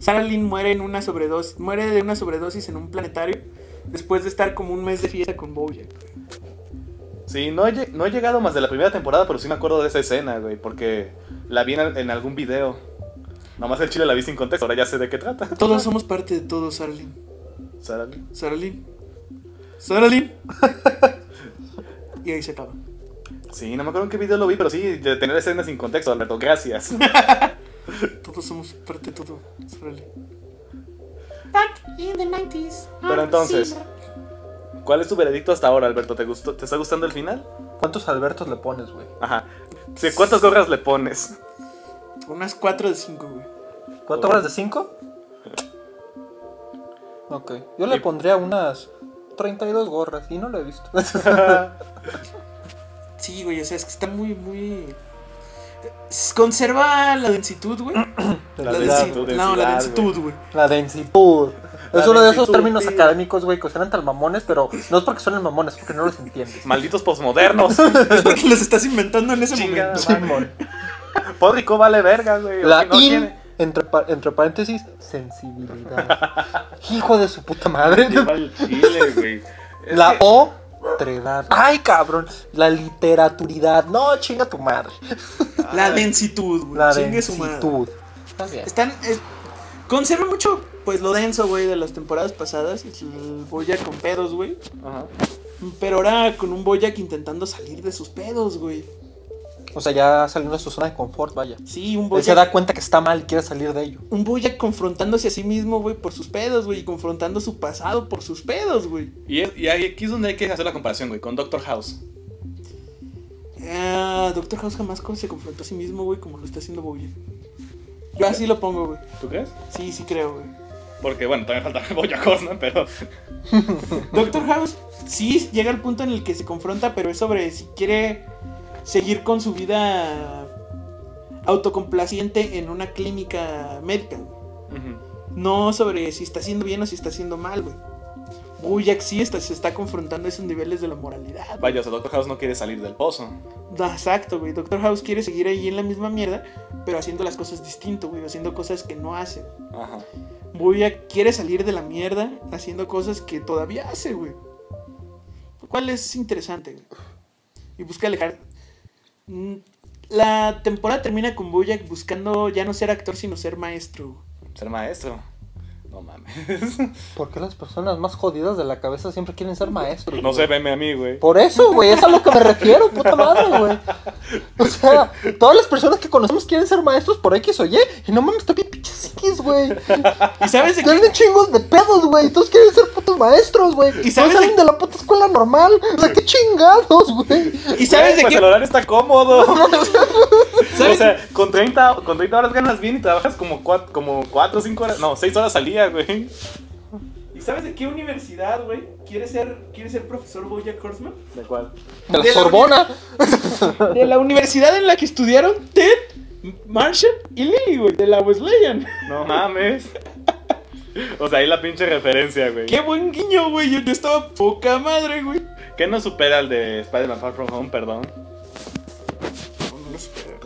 Sarah Lynn muere en una sobredosis, muere de una sobredosis en un planetario después de estar como un mes de fiesta con Bojack. Sí, no he, lle- no he llegado más de la primera temporada, pero sí me acuerdo de esa escena, güey, porque la vi en, en algún video. Nomás el chile la vi sin contexto, ahora ya sé de qué trata. Todos somos parte de todo, Sarah Lynn. Sarah- Sarah Lynn. Sarah Lynn. y ahí se acaba. Sí, no me acuerdo en qué video lo vi, pero sí, de tener escenas sin contexto, Alberto, gracias. Todos somos parte de todo, Lynn. Back in the 90s. Pero entonces, ¿cuál es tu veredicto hasta ahora, Alberto? ¿Te, gustó, ¿Te está gustando el final? ¿Cuántos Albertos le pones, güey? Ajá. Sí, ¿Cuántas gorras le pones? Unas 4 de 5, güey. ¿Cuatro horas de cinco? Ok. Yo le Y- pondría unas 32 gorras y no lo he visto. Sí, güey, o sea, es que está muy, muy... Conserva la densitud, güey. La densi- densitud, No, la densidad, densitud, güey. La densitud. La Es uno de esos términos académicos, güey, que suenan tan mamones, pero no es porque suenen mamones, es porque no los entiendes. Malditos posmodernos. Es porque los estás inventando en ese Chingada momento. madre. Pódrico vale verga, güey. La no in, tiene- entre, pa- entre paréntesis, sensibilidad. Hijo de su puta madre. Lleva el chile, güey. La que- O, Ay, cabrón. La literaturidad. No, chinga tu madre. La densitud, güey. La Chingue su madre. densitud. Está bien. Están. eh, conserva mucho, pues, lo denso, güey, de las temporadas pasadas. El Boyac con pedos, güey. Ajá. Pero ahora con un Boyac intentando salir de sus pedos, güey. O sea, ya saliendo de su zona de confort, vaya. Sí, un Él se da cuenta que está mal y quiere salir de ello. Un Boyac confrontándose a sí mismo, güey, por sus pedos, güey. Y confrontando su pasado por sus pedos, güey. Y, y aquí es donde hay que hacer la comparación, güey, con Doctor House. Ah, Doctor House jamás se confrontó a sí mismo, güey, como lo está haciendo Bojack. Yo así lo pongo, güey. ¿Tú crees? Sí, sí creo, güey. Porque, bueno, todavía falta Bojack Horseman, pero... Doctor House sí llega al punto en el que se confronta, pero es sobre si quiere seguir con su vida autocomplaciente en una clínica médica. No sobre si está haciendo bien o si está haciendo mal, güey. Bojack sí está, se está confrontando a esos niveles de la moralidad. Vaya, o sea, Doctor House no quiere salir del pozo. Exacto, güey. Doctor House quiere seguir ahí en la misma mierda, pero haciendo las cosas distinto, güey. Haciendo cosas que no hace. Ajá. Bojack quiere salir de la mierda haciendo cosas que todavía hace, güey. Lo cual es interesante, güey. Y busca alejar. Mm, La temporada termina con Bojack buscando ya no ser actor, sino ser maestro. Ser maestro. No mames. ¿Por qué las personas más jodidas de la cabeza siempre quieren ser maestros? No güey? sé, veme a mí, güey. Por eso, güey, es a lo que me refiero, puta madre, güey. O sea, todas las personas que conocemos quieren ser maestros por X o Y. Y no mames, también pinches X, güey. ¿Y sabes de qué? Tienen chingos de pedos, güey. Todos quieren ser putos maestros, güey. ¿Y ¿Y sabes salen de- de la puta escuela normal? O sea, qué chingados, güey. ¿Y sabes de pues qué? el horario está cómodo. ¿Sabes? O sea, con 30, con 30 horas ganas bien y trabajas como 4 como cuatro, 5 horas, no, 6 horas al día, güey. ¿Y sabes de qué universidad, güey? ¿Quiere ser, ¿Quiere ser profesor Bojack Horseman? ¿De cuál? De la De la Sorbona. De la universidad en la que estudiaron Ted, Marshall y Lily, güey. De la Wesleyan. No mames. O sea, ahí la pinche referencia, güey. Qué buen guiño, güey. Yo, yo estaba poca madre, güey. ¿Qué no supera el de Spider-Man Far From Home, perdón?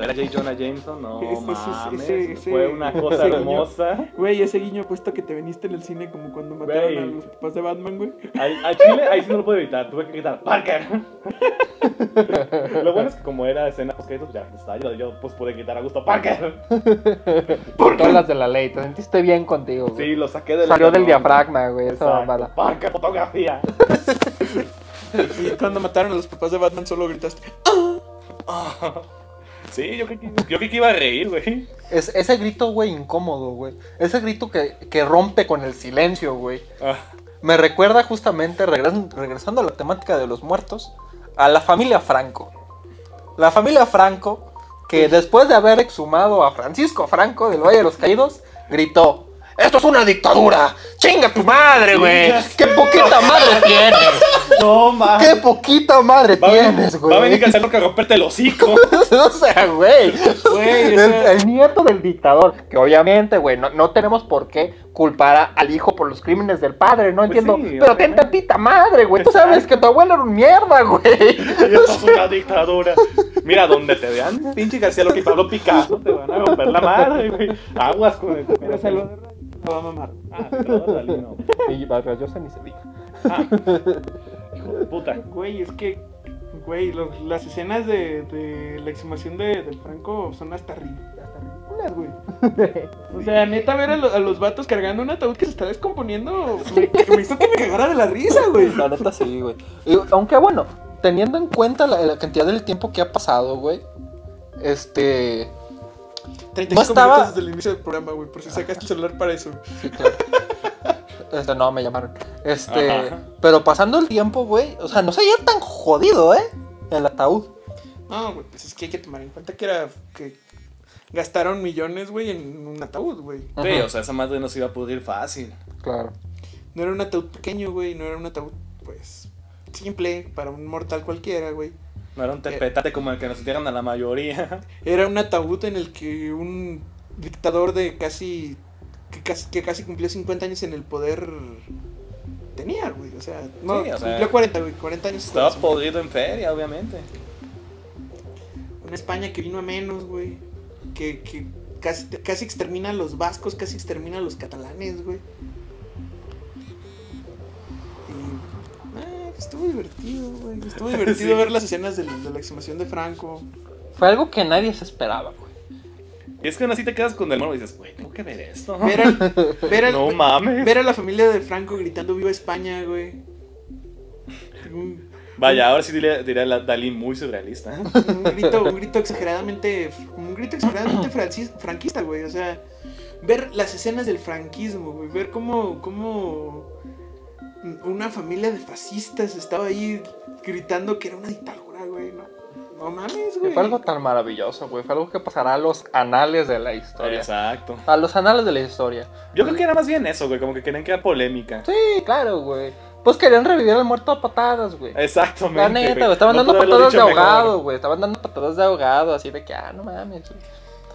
¿Era J. Jonah Jameson? No Ese- mames. ese- ese- Fue una cosa hermosa. Güey, ese guiño puesto que te veniste en el cine como cuando mataron a los papás de Batman, güey. Al, al chile, ahí sí no lo puedo evitar. Tuve que gritar, ¡Parker! lo bueno es que como era escena post créditos, ya estaba yo, yo pues pude gritar a gusto, ¡Parker! Todas las de la ley. Te sentiste bien contigo, güey. Sí, lo saqué del... Salió del diafragma, güey. Esa mamada. ¡Parker, fotografía! Y cuando mataron a los papás de Batman solo gritaste. Sí, yo creí que, yo creí que iba a reír, güey. Es, ese grito, güey, incómodo, güey. Ese grito que, que rompe con el silencio, güey. Ah, Me recuerda justamente, regres- regresando a la temática de los muertos, a la familia Franco. La familia Franco, que después de haber exhumado a Francisco Franco del Valle de los Caídos, gritó: ¡Esto es una dictadura! ¡Chinga tu madre, güey! ¡Qué poquita madre tienes! No, mames. ¡Qué poquita madre Va a venir- tienes, Va a venir güey! Cancelo a romperte el hocico. o sea, güey. Güey, El, el nieto del dictador. Que obviamente, güey, no, no tenemos por qué culpar a- al hijo por los crímenes del padre, no entiendo. sí, pero ten tantita madre, güey. Tú sabes que tu abuelo era un mierda, güey. Esto es una dictadura. Mira, donde te vean, pinche García lo que Pablo Picasso, te van a romper la madre, güey. Aguas con el Pero se lo va a mamar. Ah, pero no. Y Vargas Llosa ni se diga. Ah, hijo de puta. Güey, es que, güey, lo- las escenas de, de la exhumación de, del Franco son hasta, ri- hasta ridículas, güey. O sea, neta, ver a, lo- a los vatos cargando un ataúd que se está descomponiendo me, me hizo que me cagara de la risa, güey. La neta sí, güey. Y, Aunque bueno, teniendo en cuenta la, la cantidad del tiempo que ha pasado, güey. Este. 35 No estaba- minutos desde el inicio del programa, güey, por si sacaste el celular para eso. Sí, claro. Este, no, me llamaron. Este. Ajá. Pero pasando el tiempo, güey. O sea, no sería tan jodido, ¿eh? El ataúd. No, güey, pues es que hay que tomar en cuenta que era que gastaron millones, güey, en un ataúd, güey. Sí, o sea, esa madre no se iba a pudrir fácil. Claro. No era un ataúd pequeño, güey, no era un ataúd, pues, simple para un mortal cualquiera, güey. No era un tepetate como el que nos dieron a la mayoría. Era un ataúd en el que un dictador de casi que casi, que casi cumplió 50 años en el poder tenía, güey. O sea, no, Sí, o sea, cumplió 40, güey, 40 años. Estaba podrido en feria, obviamente. Una España que vino a menos, güey. Que, que casi, casi extermina a los vascos, casi extermina a los catalanes, güey. Y. ah, estuvo divertido, güey. Estuvo divertido Sí. ver las escenas de, de la exhumación de Franco. Fue algo que nadie se esperaba, güey. Y es que aún así te quedas con el mono y dices, güey, tengo que ver esto. Ver, al- ver, al- No mames. ver a la familia de Franco gritando Viva España, güey. Vaya, ahora sí diría, diría la Dalí muy surrealista. un grito, un grito exageradamente. Un grito exageradamente francis- franquista, güey. O sea, ver las escenas del franquismo, güey. Ver cómo, cómo una familia de fascistas estaba ahí gritando que era una dictadura. No, mames, güey. fue algo tan maravilloso, güey. Fue algo que pasará a los anales de la historia. Exacto. A los anales de la historia. Yo creo que era más bien eso, güey, como que querían crear polémica. Sí, claro, güey. Pues querían revivir al muerto a patadas, güey. Exactamente. La neta, güey. Estaban No dando patadas de ahogado, güey. Estaban dando patadas de ahogado, así de que, ah, no mames. güey.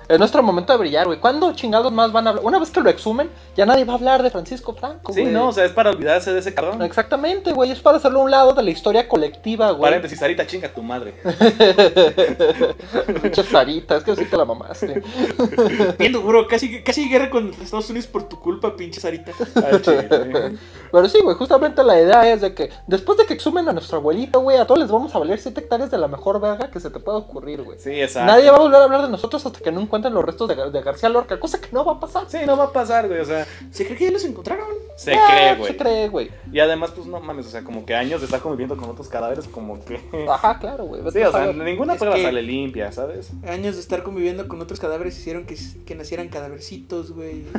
Es nuestro momento de brillar, güey. ¿Cuándo chingados más van a hablar? Una vez que lo exhumen, ya nadie va a hablar de Francisco Franco, Sí, güey. no, o sea, es para olvidarse de ese cabrón. Exactamente, güey. Es para hacerlo a un lado de la historia colectiva, güey. Paréntesis, Sarita, chinga tu madre. Pinche Sarita, es que sí te la mamaste. Bien duro, casi, casi guerra con Estados Unidos por tu culpa, pinche Sarita. Pero sí, güey, justamente la idea es de que después de que exhumen a nuestro abuelito, güey, a todos les vamos a valer 7 hectáreas de la mejor verga que se te pueda ocurrir, güey. Sí, exacto. Nadie va a volver a hablar de nosotros hasta que no encuentren los restos de, Gar- de García Lorca, cosa que no va a pasar. Sí, no va a pasar, güey, o sea, ¿Se cree que ya los encontraron? se Ah, cree, güey. Se cree, güey. Y además, pues no mames, o sea, como que años de estar conviviendo con otros cadáveres, como que. Ajá, claro, güey. Sí, o sea, ninguna Es prueba que- sale limpia, ¿sabes? Años de estar conviviendo con otros cadáveres hicieron que, que nacieran cadávercitos, güey.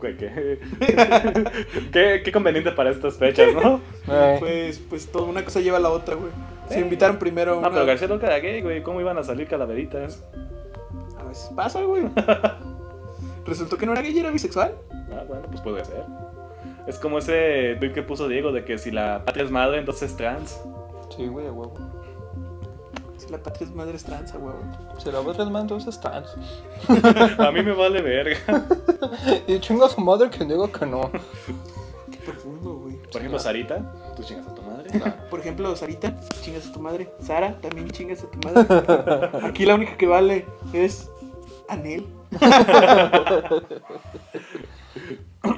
Güey, qué... qué. qué conveniente para estas fechas, ¿no? Eh, Pues, pues todo, una cosa lleva a la otra, güey. Se invitaron primero a No, una... pero García nunca era gay, güey. ¿Cómo iban a salir calaveritas? Veces pasa, güey. Resultó que no era gay, era bisexual. Ah, bueno, pues puede ser. Es como ese tweet que puso Diego de que si la patria es madre, entonces es trans. sí, güey, a huevo. Si la patria es madre es trans, a huevo. Si la ves más, entonces trans. A mí me vale verga. Y chinga a su madre que digo que no. Qué profundo, güey. Por ejemplo, Sarita, tú chingas a tu madre. Por ejemplo, Sarita, chingas a tu madre. Sara, también chingas a tu madre. Aquí la única que vale es Anel.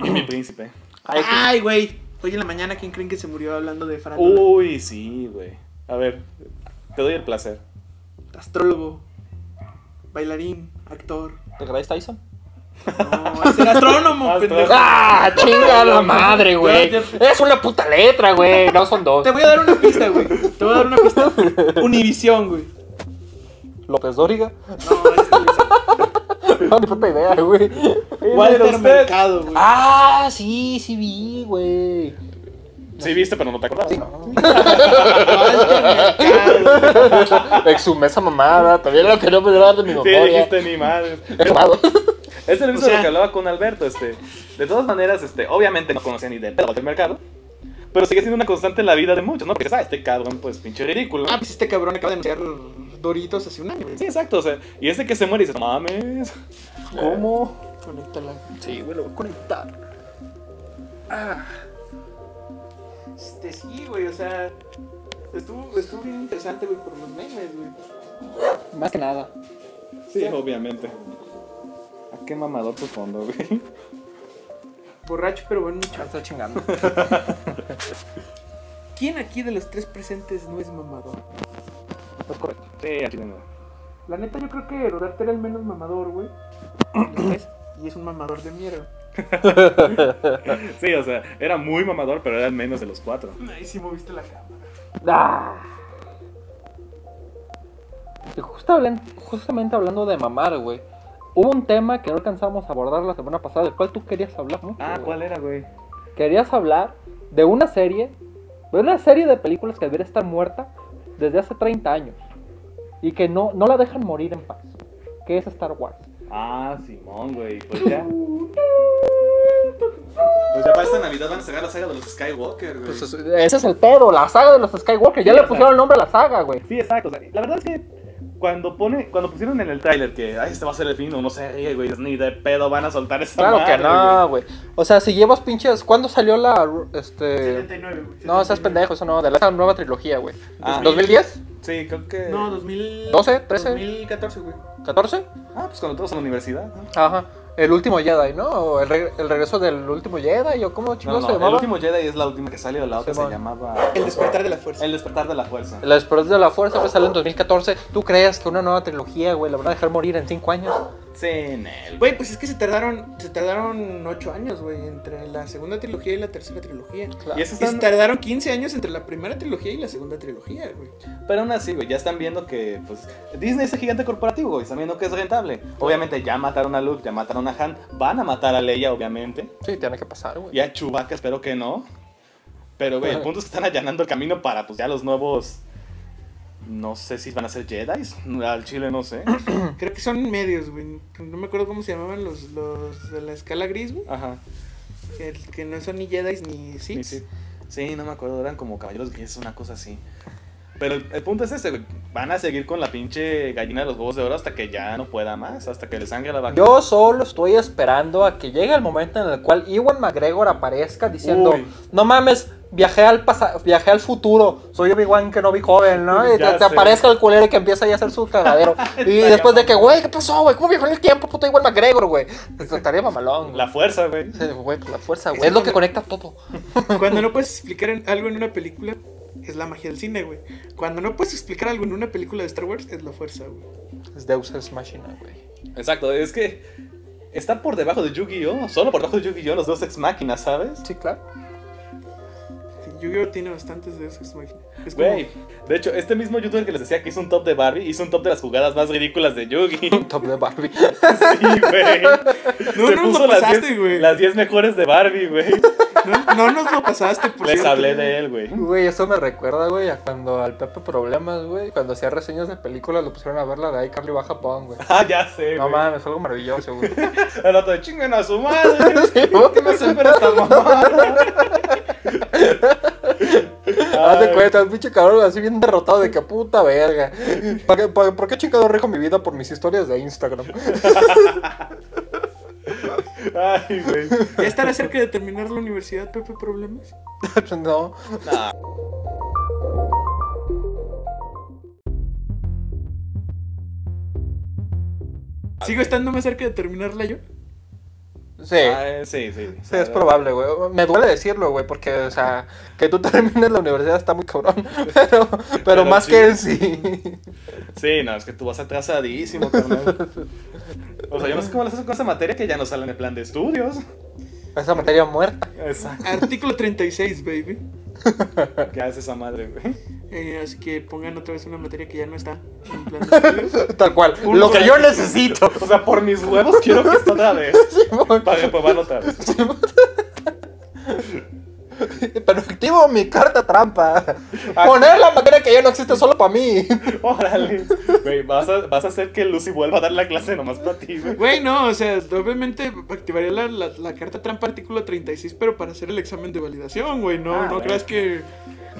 Y mi príncipe. Ay, güey. Hoy en la mañana, ¿quién creen que se murió hablando de farándula? Uy, sí, güey. A ver, te doy el placer. Astrólogo, bailarín, actor. ¿Te Grace Tyson? No, es el astrónomo, pendejo. ¡Ah! ¡Chinga la madre, güey! Es una puta letra, güey. No son dos. Te voy a dar una pista, güey. Te voy a dar una pista. Univisión, güey. López Dóriga. No, es. No, ni puta idea, güey. Walter. Mercado, güey. Ah, sí, sí vi, güey. Sí, viste, pero no te acordabas. Sí, no. Exhumé esa mamada, también lo que no me dar de mi Sí, memoria. dijiste ni madre. Es el mismo O sea- de lo que hablaba con Alberto, este. De todas maneras, este, obviamente no conocía ni de pedo del mercado. Pero sigue siendo una constante en la vida de muchos, ¿no? Porque, ¿sabes? Este cabrón, pues, pinche ridículo. Ah, pues este cabrón acaba de anunciar Doritos hace un año, güey. Sí, exacto, o sea, y ese que se muere y dices, mames, ¿cómo? Conéctala. Sí, güey, lo voy a conectar. Este, sí, güey, o sea. Estuvo, estuvo bien interesante, güey, por los memes, güey. Más que nada. Sí, obviamente. ¿A qué mamador tu fondo, güey? Borracho, pero buen muchacho. Está chingando. ¿Quién aquí de los tres presentes no es mamador? Es correcto. Sí, aquí no. La neta, yo creo que Rodarte era el menos mamador, güey. de Y es un mamador de mierda. Sí, o sea, era muy mamador, pero era el menos de los cuatro. Ay, sí moviste la cámara. Ah. Y justo hablan- justamente hablando de mamar, güey. Hubo un tema que no alcanzamos a abordar la semana pasada, del cual tú querías hablar mucho. Ah. ¿cuál era, güey? Querías hablar de una serie, de una serie de películas que debería estar muerta desde hace 30 años. Y que no, no la dejan morir en paz. Que es Star Wars. Ah, Simón, güey, pues ya. Pues ya para esta Navidad van a sacar la saga de los Skywalker, güey. Pues es- ese es el pedo, la saga de los Skywalker. Ya le pusieron el nombre a la saga, güey. Sí, exacto. o sea, la verdad es que cuando pone, cuando pusieron en el tráiler que ay, este va a ser el fin, no sé, ríe, güey, ni de pedo van a soltar esa Claro madre, que no, güey. O sea, si llevas pinches. ¿Cuándo salió la. Este. 79, güey. No, seas pendejo, eso no. De la nueva trilogía, güey. Ah. ¿2010? güey. Sí, creo que. No, 2000... 12, 13. 2014, güey. ¿14? Ah, pues cuando todos en la universidad. ¿no? Ajá. El último Jedi, ¿no? O el, reg- el regreso del último Jedi, o cómo No, chingados no, se el llamaba. último Jedi es la última que salió, la otra se Simón. llamaba. El despertar de la fuerza. El despertar de la fuerza. La Esperanza de la Fuerza pues, salió en 2014. ¿Tú crees que una nueva trilogía, güey, la van a dejar morir en 5 años? Sí, Nel. Güey, pues es que se tardaron, se tardaron 8 años, güey, entre la segunda trilogía y la tercera trilogía. Y eso Y se tardaron 15 años entre la primera trilogía y la segunda trilogía, güey. pero aún así, güey, ya están viendo que, pues, Disney es el gigante corporativo, güey, están viendo que es rentable. Obviamente ya mataron a Luke, ya mataron a Han, van a matar a Leia, obviamente. Sí, tiene que pasar, güey. Y a Chewbacca espero que no. Pero, güey, el punto es que están allanando el camino para, pues, ya los nuevos... No sé si van a ser Jedi, al chile no sé. Creo que son medios, güey. No me acuerdo cómo se llamaban los, los de la escala gris, güey. Ajá. Que, que no son ni Jedi ni Sith. Sí, sí. Sí, no me acuerdo, eran como caballeros grises, una cosa así. Pero el, el punto es ese, güey. Van a seguir con la pinche gallina de los huevos de oro hasta que ya no pueda más, hasta que le sangre la vagina. Yo solo estoy esperando a que llegue el momento en el cual Iwan McGregor aparezca diciendo, Uy. no mames, viajé al pasa viajé al futuro, soy Obi-Wan que no vi joven, ¿no? Y te, te aparezca el culero y que empieza ya a hacer su cagadero. y después de que, güey, ¿qué pasó, güey? ¿Cómo viajó en el tiempo, puto Iwan McGregor, güey? Pues, Estaría mamalón. La fuerza, güey. Sí, Güey, pues la fuerza, güey. Eso Es lo que conecta todo. Cuando no puedes explicar algo en una película, es la magia del cine, güey. Cuando no puedes explicar algo en una película de Star Wars, es la fuerza, güey. Es Deus Ex Machina, güey. Exacto, es que está por debajo de Yu-Gi-Oh! Solo por debajo de Yu-Gi-Oh! los dos ex máquinas, ¿sabes? Sí, claro. Yu-Gi-Oh tiene bastantes de esos, güey. Es como- Güey, de hecho, este mismo youtuber que les decía que hizo un top de Barbie, hizo un top de las jugadas más ridículas de Yugi. Top de Barbie. Sí, güey. No, Se no puso lo pasaste, 10 güey. Las 10 mejores de Barbie, güey. No, no nos lo pasaste, por Les cierto. hablé de él, güey. Güey, eso me recuerda, güey, a cuando al Pepe Problemas, güey, cuando hacía reseñas de películas, lo pusieron a ver la de iCarly va a Japón, güey. Ah, ya sé, No mames, fue algo maravilloso, güey. El otro de chinguen a su madre. Sí, ¿Por qué me esta mamada? Haz de cuenta, un pinche cabrón así bien derrotado de que puta verga. ¿Para qué, para- ¿Por qué chingado rijo mi vida por mis historias de Instagram? Ay, güey. ¿Ya estará cerca de terminar la universidad, Pepe Problemas? no. Nah. ¿Sigo estando más cerca de terminarla yo? Sí. Ay, sí, sí. Sí, es probable, güey. Me duele decirlo, güey, porque, o sea, que tú termines la universidad está muy cabrón. Pero, pero, Pero más sí. que él sí. Sí, no, es que tú vas atrasadísimo, carnal. O sea, yo no sé cómo le haces con esa materia que ya no sale en el plan de estudios. Esa materia muerta. Exacto. Artículo 36, baby. ¿Qué hace esa madre, güey? Eh, así que pongan otra vez una materia que ya no está en plan de estudios. Tal cual. Un Lo que yo necesito. O sea, por mis huevos quiero que esto otra vez. Simón. Para reprobarlo otra vez. Pero, tío, Activo mi carta trampa. Poner la materia que ya no existe solo para mí. Órale. Güey, vas a, vas a hacer que Lucy vuelva a dar la clase nomás para ti, güey. Güey, no, o sea, obviamente activaría la, la, la carta trampa artículo 36, pero para hacer el examen de validación, güey. No, Ah, no creas que,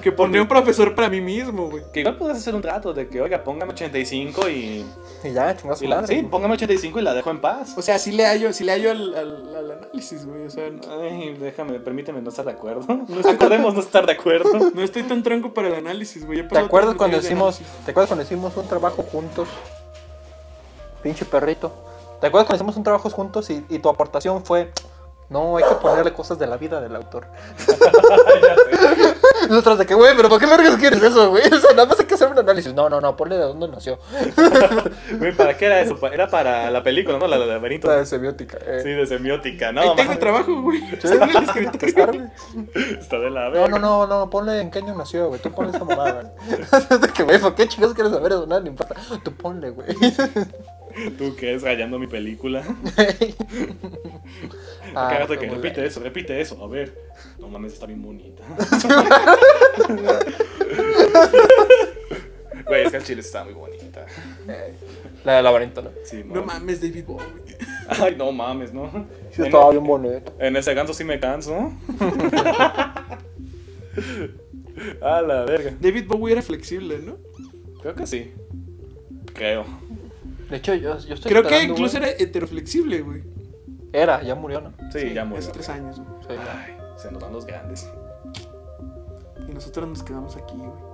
que pondría un profesor para mí mismo, güey. Que igual puedes hacer un trato de que, oiga, póngame 85 y. Y ya, chingas la, sí, póngame 85 y la dejo en paz. O sea, sí le hallo, sí le hallo al, al, al análisis, güey. O sea, no, Ay, déjame, permíteme no estar de acuerdo. No estoy- Podemos no estar de acuerdo. no estoy tan tronco para el análisis, güey. ¿Te acuerdas cuando hicimos. ¿te acuerdas cuando hicimos un trabajo juntos? Pinche perrito. ¿Te acuerdas cuando hicimos un trabajo juntos y, y tu aportación fue, no, hay que ponerle cosas de la vida del autor? Nosotros de que, güey, pero ¿por qué vergas quieres eso, güey? O sea, nada más hay que hacer un análisis. No, no, no, ponle de dónde nació. Güey, ¿para qué era eso? Era para la película, ¿no? La de laberinto. La de semiótica. eh. Sí, de semiótica, ¿no? Ahí tengo mames. trabajo, güey. Está en el escritorio. está, güey. De la No, verga. no, no, no, ponle en qué año nació, güey. Tú ponle esa mamada. De que, güey, ¿por qué chingados quieres saber eso? Nada, no importa. Tú ponle, güey. ¿Tú qué es rayando mi película? Ah, que repite eso, repite eso. A ver. No mames, está bien bonita. Güey, es que el chile está muy bonita. Eh, La del laberinto, ¿no? Sí, No mames. David Bowie. Ay, no mames, ¿no? Sí, En- estaba bien bonito. En ese ganso sí me canso. A la verga. David Bowie era flexible, ¿no? Creo que sí. Creo. De hecho, yo, yo estoy Creo que incluso güey. era heteroflexible, güey. Era, ya murió, ¿no? Sí, ya murió. Hace tres años, güey. Sí. Ay, se nos dan los grandes. Y nosotros nos quedamos aquí, güey.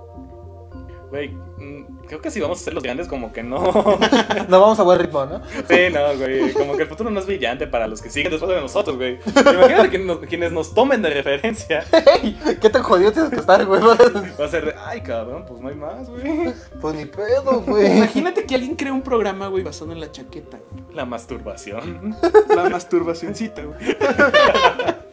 Güey, mm, creo que si vamos a ser los grandes, como que no. No vamos a buen ritmo, ¿no? Sí, no, güey. Como que el futuro no es brillante para los que siguen después de nosotros, güey. Imagínate que nos- quienes nos tomen de referencia. ¿Qué tan jodido tienes que estar, güey? Va a ser de, ay, cabrón, pues no hay más, güey. Pues ni pedo, güey. Imagínate que alguien crea un programa, güey, basado en la chaqueta. La masturbación. La masturbacioncita, güey.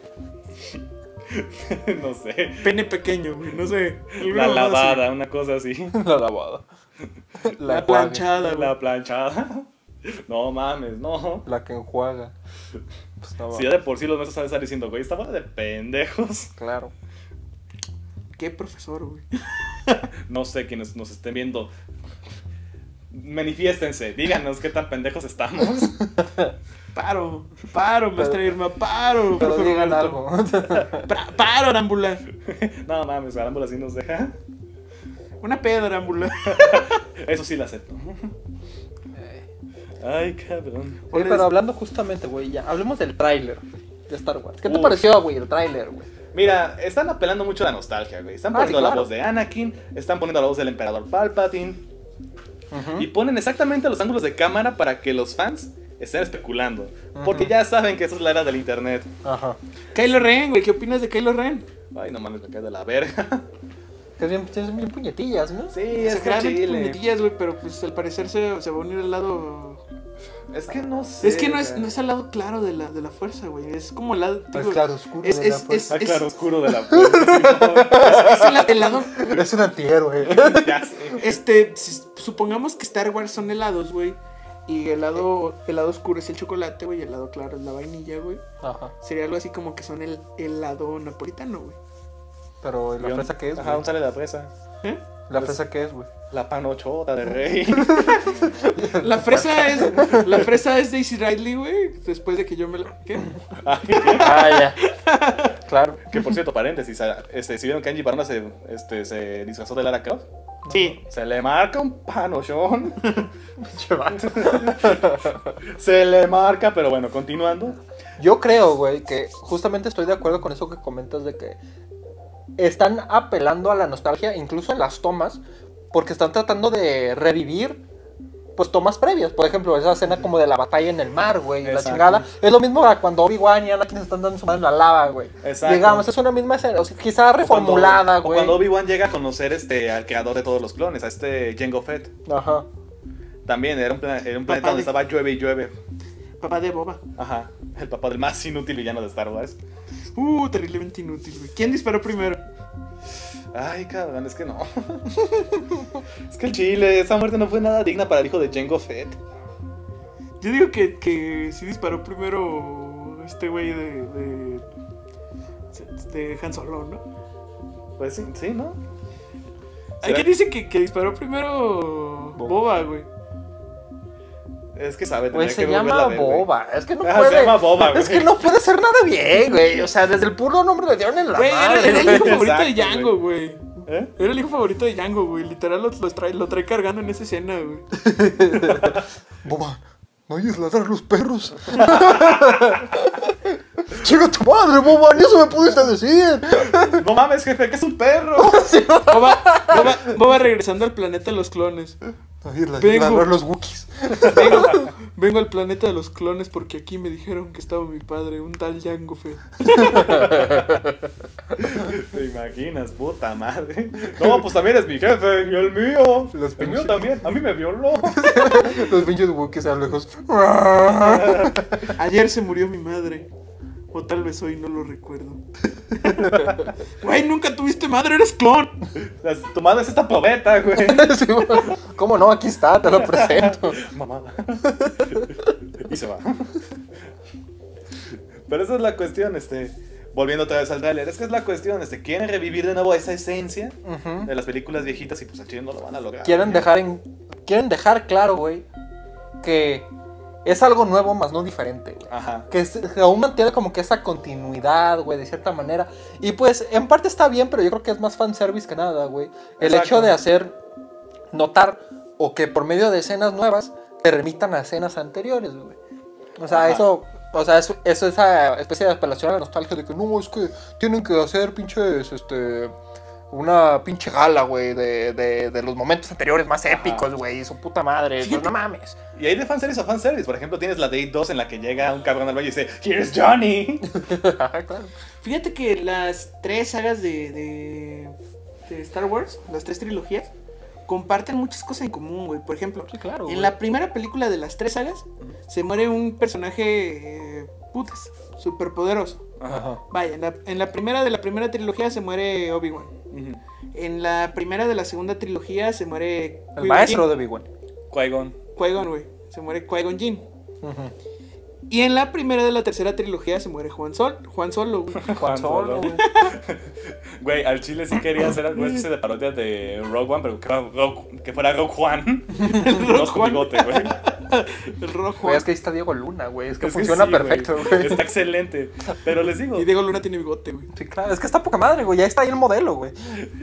no sé. Pene pequeño, güey. No sé. La así. lavada, una cosa así. La lavada. La, planchada, güey. La planchada. No mames, no. La que enjuaga. Pues no, Si ya de por sí los maestros saben estar diciendo, güey, estaba de pendejos. Claro. Qué profesor, güey. No sé quienes nos estén viendo. Manifiéstense, díganos qué tan pendejos estamos. Paro, paro, maestra Irma, paro. Pero digan algo. Pra- paro, Arámbula. No mames, Arámbula sí nos deja. Una peda, Arámbula. Eso sí lo acepto. Ay, cabrón. Oye, pero hablando justamente, güey, ya. Hablemos del tráiler de Star Wars. ¿Qué te Uf. pareció, güey, el tráiler, güey? Mira, están apelando mucho a la nostalgia, güey. Están Ah, poniendo sí, la voz de Anakin, están poniendo la voz del emperador Palpatine. Y ponen exactamente los ángulos de cámara para que los fans estén especulando. Porque ya saben que esa es la era del internet. Ajá. Kylo Ren, güey. ¿Qué opinas de Kylo Ren? Ay, no mames, me cae de la verga. Que es bien, es bien puñetillas, ¿no? Sí, es que chile. puñetillas, güey, pero pues al parecer se, se va a unir al lado. Es que no sé. Es que no es, no es al lado claro de la, de la fuerza, güey. Es como el lado. Es digo, claro oscuro. es- de la es- fuerza. Ah, es- claro, oscuro de la fuerza. es el, el lado. Es un antihéroe. ya sé. Este, si- supongamos que Star Wars son helados, güey. Y el lado, el lado oscuro es el chocolate, güey. Y el lado claro es la vainilla, güey. Ajá. Sería algo así como que son el helado napolitano, güey. Pero ¿la fresa qué es, Ajá, güey? un sale la fresa. ¿Eh? ¿La fresa qué es, güey? La panochota de rey. La fresa es. La fresa es Daisy Ridley, güey. Después de que yo me la. ¿Qué? Ah, ya. Claro. que por cierto, paréntesis, este, si vieron que Angie Barona se, este, se disfrazó de Lara Croft, Sí. se le marca un panochón. se le marca, pero bueno, continuando. Yo creo, güey, que justamente estoy de acuerdo con eso que comentas de que están apelando a la nostalgia, incluso en las tomas, porque están tratando de revivir pues tomas previas. Por ejemplo, esa escena como de la batalla en el mar, güey, y la chingada. Es lo mismo a cuando Obi-Wan y Anakin se están dando su madre en la lava, güey. Exacto. Digamos, es una misma escena, o sea, quizá O cuando- reformulada, güey. Cuando Obi-Wan llega a conocer este, al creador de todos los clones, a este Jango Fett. Ajá. También era un, era un planeta donde de- estaba llueve y llueve. Papá de Boba. Ajá. El papá del más inútil villano de Star Wars. Uh, terriblemente inútil, güey. ¿Quién disparó primero? Ay, cabrón, es que no. es que el chile, esa muerte no fue nada digna para el hijo de Jango Fett. Yo digo que, que sí disparó primero este güey de, de. de Han Solo, ¿no? Pues sí, sí, ¿no? Hay ¿Será- que dice que, que disparó primero. Boba, güey. Es que sabe, Güey, tendría se que llama a ver, güey. Boba. Es que no Ah, puede. se llama Boba, Es güey. que no puede ser nada bien, güey. O sea, desde el puro nombre le dieron en la Güey, era, madre. era el güey. hijo favorito de Django, güey. ¿Eh? Era el hijo favorito de Django, güey. Literal lo, lo trae, lo trae cargando en esa escena, güey. Boba, no oyes ladrar los perros. Chica tu madre, Boba, ni eso me pudiste decir. No mames, jefe, que es un perro. Boba, Boba, Boba regresando al planeta de los clones. Vengo. ladrar los Wookiees. Vengo, vengo al planeta de los clones porque aquí me dijeron que estaba mi padre, un tal Django Fett. ¿Te imaginas, puta madre? No, pues también es mi jefe y el mío. Los el mío pinches- también. A mí me violó. Los pinches Wookiees a lo lejos. Ayer se murió mi madre. O tal vez hoy no lo recuerdo. Güey, nunca tuviste madre, eres clon. Tu madre es esta probeta, güey. Sí. ¿Cómo no? Aquí está, te lo presento. Mamá. y se va. Pero esa es la cuestión, este. Volviendo otra vez al trailer, es que es la cuestión, este, quieren revivir de nuevo esa esencia de las películas viejitas y pues al chile no lo van a lograr. Quieren dejar en. Quieren dejar claro, güey, que es algo nuevo, más no diferente, güey. Ajá. Que, es- que aún mantiene como que esa continuidad, güey, de cierta manera. Y pues, en parte está bien, pero yo creo que es más fanservice que nada, güey. El hecho de hacer notar o que por medio de escenas nuevas te remitan a escenas anteriores, güey. O sea, Ajá. eso, o sea, eso, eso esa especie de apelación a la nostalgia de que no, es que tienen que hacer pinches, este, una pinche gala, güey, de, de, de los momentos anteriores más épicos, güey, y su puta madre, pues, no mames. Y hay de fanservice a fanservice. Por ejemplo, tienes la Date 2 en la que llega un cabrón al baño y dice, Here's Johnny. Claro. Fíjate que las tres sagas de, de, de Star Wars, las tres trilogías, comparten muchas cosas en común, güey. Por ejemplo, Sí, claro, en la primera película de las tres sagas, se muere un personaje eh, putas, súper poderoso. Ajá. Vaya, en la, en la primera de la primera trilogía se muere Obi-Wan. Ujú. En la primera de la segunda trilogía se muere El maestro de Big One. Qui-Gon. Qui-Gon, güey. Se muere Qui-Gon Jinn. Y en la primera de la tercera trilogía se muere Juan Sol, Juan Solo, güey. Juan Solo, güey. Güey, al chile sí quería hacer alguna especie de parodia de Rogue One, pero que fuera Rogue, que fuera Rogue Juan. no con Juan. bigote, güey. El rojo. Es que ahí está Diego Luna, güey. Es que Es que funciona sí, perfecto, güey. Está excelente. Pero les digo, Y Diego Luna tiene bigote, güey. Sí, claro. Es que está poca madre, güey. Ya está ahí el modelo, güey.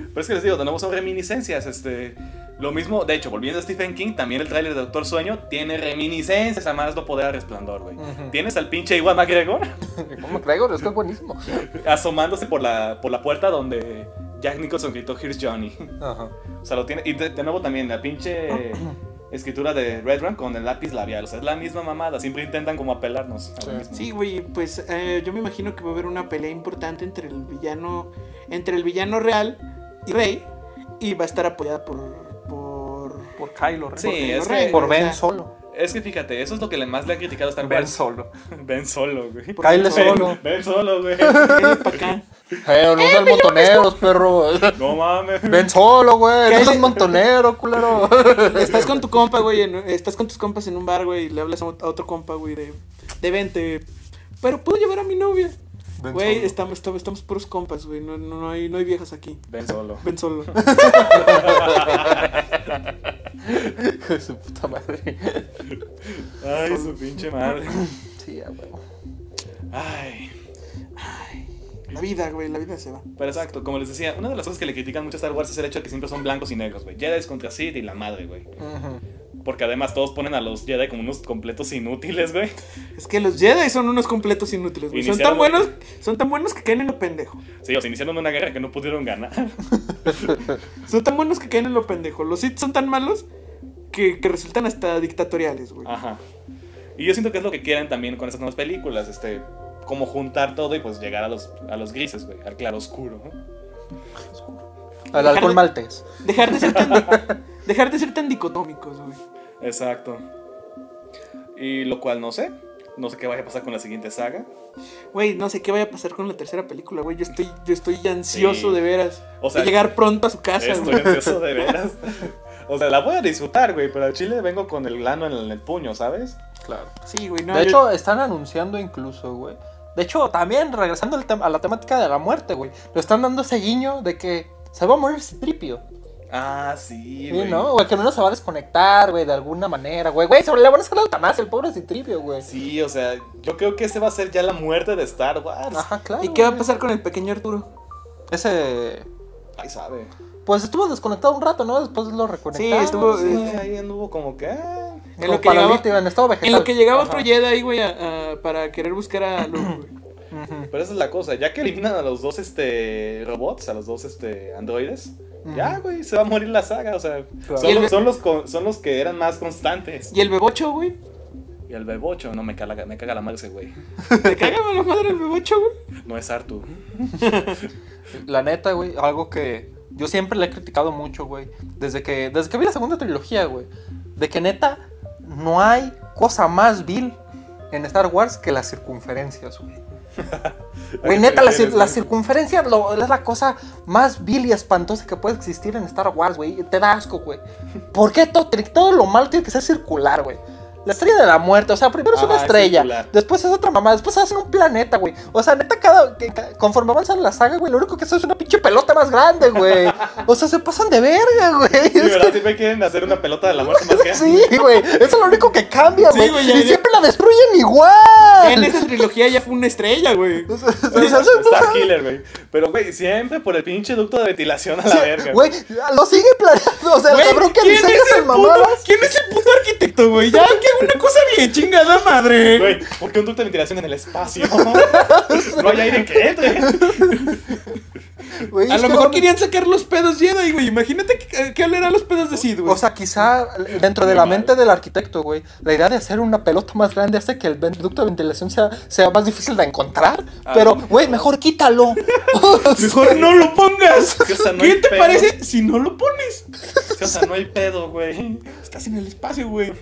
pero es que les digo, tenemos son reminiscencias, este... Lo mismo, de hecho, volviendo a Stephen King, también el tráiler de Doctor Sueño tiene reminiscencias a más no poder a resplandor, güey. Tienes al pinche Iwan McGregor ¿Cómo traigo? Es que es buenísimo. asomándose por la, por la puerta donde Jack Nicholson gritó Here's Johnny. Ajá. O sea, lo tiene. Y de, de nuevo también la pinche escritura de Red Run con el lápiz labial. O sea, es la misma mamada. Siempre intentan como apelarnos. Sí. güey, pues eh, yo me imagino que va a haber una pelea importante entre el villano, entre el villano real y Rey, y va a estar apoyada por, por, Por Kylo Ren. Sí, por Kylo es que- Ren, Por o Ben sea, Solo. Es que fíjate, eso es lo que le más le han criticado a Star Ben Wars. Solo. Ben solo, güey. por Kyle Ben Solo. Ben solo, güey. Ven pa' acá. Eh, no sean montoneros, perro. No mames. Ven solo, güey. No seas montonero, culero. Estás con tu compa, güey, en- estás con tus compas en un bar, güey, y le hablas a ot- a otro compa, güey, de, de vente, pero puedo llevar a mi novia. Ben Güey, solo. estamos, estamos, estamos puros compas, güey, no, no, no hay, no hay viejas aquí. Ben solo. Ven solo. Hijo de su puta madre. Ay, su pinche madre. Sí, a huevo. Ay. La vida, güey, la vida se va. Pero exacto, como les decía, una de las cosas que le critican mucho a Star Wars es el hecho de que siempre son blancos y negros, güey. Jedi contra Sith y la madre, güey. Ujú. Porque además todos ponen a los Jedi como unos completos inútiles, güey. Es que los Jedi son unos completos inútiles, güey. Son tan buenos, son tan buenos que caen en lo pendejo. Sí, o sea, iniciaron una guerra que no pudieron ganar. Son tan buenos que caen en lo pendejo. Los Sith son tan malos que, que resultan hasta dictatoriales, güey. Ajá. Y yo siento que es lo que quieren también con estas nuevas películas, este, como juntar todo y pues llegar a los, a los grises, güey, al claro oscuro. ¿no? Al alcohol de- maltés. Dejar de ser tan, dejar de ser tan dicotómicos, güey. Exacto. Y lo cual no sé, no sé qué vaya a pasar con la siguiente saga. Güey, no sé qué vaya a pasar con la tercera película, güey. Yo estoy, yo estoy ansioso Sí. de veras. O sea, de llegar pronto a su casa, Estoy ansioso de veras. O sea, la voy a disfrutar, güey, pero al chile vengo con el grano en el, en el puño, ¿sabes? Claro. Sí, güey, no. de yo- hecho, están anunciando incluso, güey, De hecho, también regresando a la temática de la muerte, güey. Le están dando ese guiño de que se va a morir Citripio. Ah, sí, Sí, güey. ¿no? O que no se va a desconectar, güey, de alguna manera, güey. Güey, se le van a hacer la eutanasia, el pobre Citripio, güey. Sí, o sea, yo creo que ese va a ser ya la muerte de Star Wars. Ajá, claro. ¿Y qué va a güey. pasar con el pequeño Arturo? Ese. Sabe. Pues estuvo desconectado un rato, ¿no? Después lo reconectaron. Sí, estuvo- Sí, eh, ahí anduvo como que. ah, En como lo que llegaba- en estado vegetal. En lo que llegaba Ajá. otro Jedi, güey, a- a- para querer buscar a Luke, güey. Pero esa es la cosa, ya que eliminan a los dos este robots, a los dos este androides, ya güey, se va a morir la saga, o sea, Claro. son, Y el- los, son, los, con- son los que eran más constantes. Y el bebocho, güey. Y el bebocho, no me caga, me caga la madre ese güey. ¿Te caga la madre el bebocho, güey? No es Artu. La neta, güey, algo que yo siempre le he criticado mucho, güey. Desde que, desde que vi la segunda trilogía, güey. De que neta, no hay cosa más vil en Star Wars que las circunferencias, güey. Güey, neta, la, la circunferencia lo- es la cosa más vil y espantosa que puede existir en Star Wars, güey. Te da asco, güey. ¿Por qué todo, todo lo malo tiene que ser circular, güey? La estrella de la muerte, o sea, primero es una es estrella, circular. después es otra mamá, después hacen un planeta, güey. O sea, neta, cada, que- ca- conforme avanzan la saga, güey, lo único que hace es una pinche pelota más grande, güey. O sea, se pasan de verga, güey. Sí, Es ¿verdad? que- Siempre quieren hacer una pelota de la muerte más grande. Sí, güey, eso es lo único que cambia, Sí, güey. güey, ya- y ya- siempre la destruyen igual. En esa trilogía ya fue una estrella, güey. O sea, o sea, Star Killer, güey. Pero, güey, siempre por el pinche ducto de ventilación a la verga. Güey, lo sigue planeando. O sea, el Güey, cabrón que ¿quién diseña es esas el puto- mamadas. ¿Quién es el puto arquitecto, güey? Ya, que una cosa bien chingada madre. Güey, ¿por qué un ducto de ventilación en el espacio? no hay aire que entre. Güey, A es lo que mejor no- querían sacar los pedos Jedi, güey. Imagínate que, que eran los pedos de Sid, güey. O sea, quizá dentro de la mente del arquitecto, güey, la idea de hacer una pelota más grande hace que el ducto de ventilación sea, sea más difícil de encontrar. Ah, pero, güey, mejor quítalo. mejor no lo pongas. que, o sea, no ¿Qué te pedo. parece si no lo pones? O sea, no hay pedo, güey. Estás en el espacio, güey.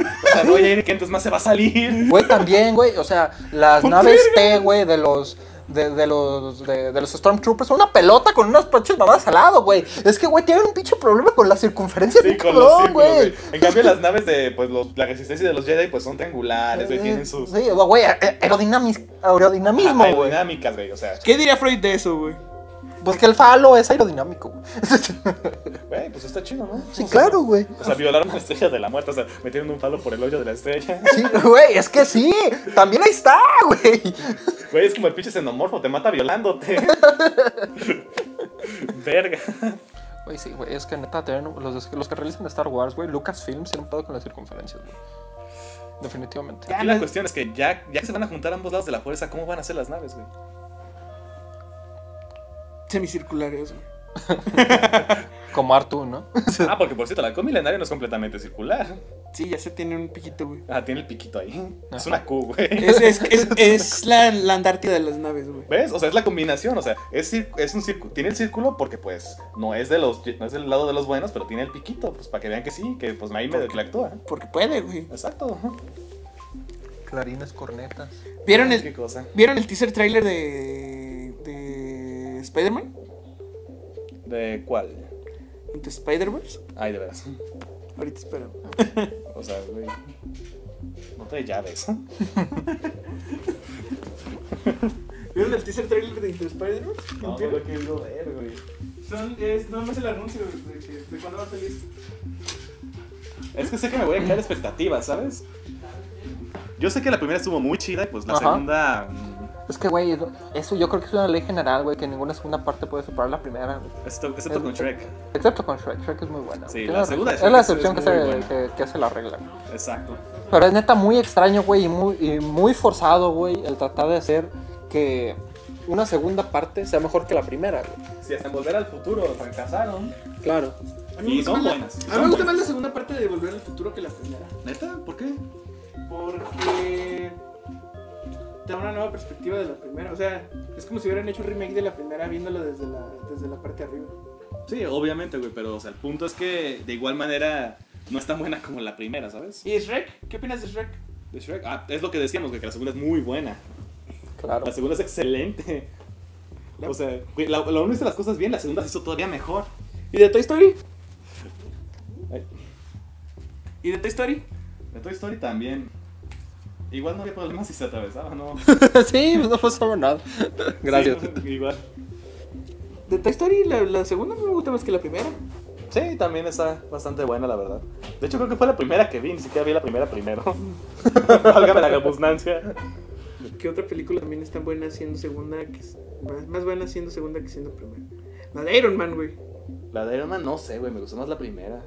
O sea, no hay aire que entonces más se va a salir. Güey, también, güey, o sea, las naves. T, güey, de los. De, de los de, de los Stormtroopers son una pelota con unas pinches mamadas al lado, güey. Es que, güey, tienen un pinche problema con la circunferencia Sí, con los güey. En cambio, las naves de pues, los- la resistencia de los Jedi pues son triangulares, güey. Tienen sus Sí, güey, a- aerodinamis- aerodinamismo, güey. aerodinámicas, güey. O sea, ¿Qué diría Freud de eso, güey? Pues que el falo es aerodinámico, güey. güey, pues está chido, ¿no? Sí, claro, güey. O sea, violaron la estrella de la muerte, o sea, metieron un palo por el hoyo de la estrella. Sí, güey, es que sí. También ahí está, güey. Güey, es como el pinche xenomorfo, te mata violándote. Verga. Güey, sí, güey, es que neta, los, los que realizan Star Wars, güey, Lucasfilm tienen un pedo con las circunferencias, güey. Definitivamente. Aquí la cuestión es que ya, ya que se van a juntar ambos lados de la fuerza, ¿cómo van a ser las naves, güey? Semicirculares, güey. Como Artu, ¿no? Ah, porque por cierto, la halcón milenario no es completamente circular. Sí, ya se tiene un piquito, güey. Ah, tiene el piquito ahí. Es una Q, güey. Es, es, es, es la, la Antártida de las naves, güey. ¿Ves? O sea, es la combinación, o sea, es, es un círculo, tiene el círculo porque pues no es de los no es del lado de los buenos, pero tiene el piquito, pues para que vean que sí, que pues ahí medio que actúa. Porque puede, güey. Exacto. Clarines, cornetas. ¿Vieron Qué el, cosa. ¿vieron el teaser trailer de Spider-Man? ¿De cuál? ¿De Spider-Verse? Ay, de veras. Ahorita espero. O sea, güey. No trae llaves. ¿Vieron el teaser trailer de Into Spider-Verse? No, no lo querido ver, güey. Son, es nada más el anuncio de, de, de cuándo va a salir. Es que sé que me voy a crear expectativas, ¿sabes? Yo sé que la primera estuvo muy chida y pues la Ajá. segunda. Es que, güey, eso yo creo que es una ley general, güey, que ninguna segunda parte puede superar la primera. Excepto, excepto con Shrek. Excepto con Shrek. Shrek es muy buena. Sí, la segunda. Shrek Es la es- excepción es que, muy se, buena. que, que hace la regla. Exacto. Pero es neta muy extraño, güey, y muy, y muy forzado, güey, el tratar de hacer que una segunda parte sea mejor que la primera, güey. Si hasta en volver al futuro fracasaron. Claro. A mí me Y gusta son más la- buenas, A mí me gusta buenas. más la segunda parte de Volver al Futuro que la primera. ¿Neta? ¿Por qué? Porque te da una nueva perspectiva de la primera. O sea, es como si hubieran hecho un remake de la primera viéndolo desde la, desde la parte de arriba. Sí, obviamente, güey, pero o sea, el punto es que de igual manera no es tan buena como la primera, ¿sabes? ¿Y Shrek? ¿Qué opinas de Shrek? De Shrek. Ah, es lo que decíamos, güey, que la segunda es muy buena. Claro. La segunda es excelente. O sea, güey, la, la uno hizo las cosas bien, la segunda se hizo todavía mejor. ¿Y de Toy Story? Ay, ¿Y de Toy Story? De Toy Story también. Igual no había problema si se atravesaba, ¿no? sí, pues no pasaba nada. Gracias. Sí, igual. De Toy Story, la, la segunda me gusta más que la primera. Sí, también está bastante buena, la verdad. De hecho, creo que fue la primera que vi, ni siquiera vi la primera primero. Válgame la repugnancia. ¿Qué otra película también está buena siendo segunda? Que es más, más buena siendo segunda que siendo primera. La de Iron Man, güey. La de Iron Man, no sé, güey, me gustó más la primera.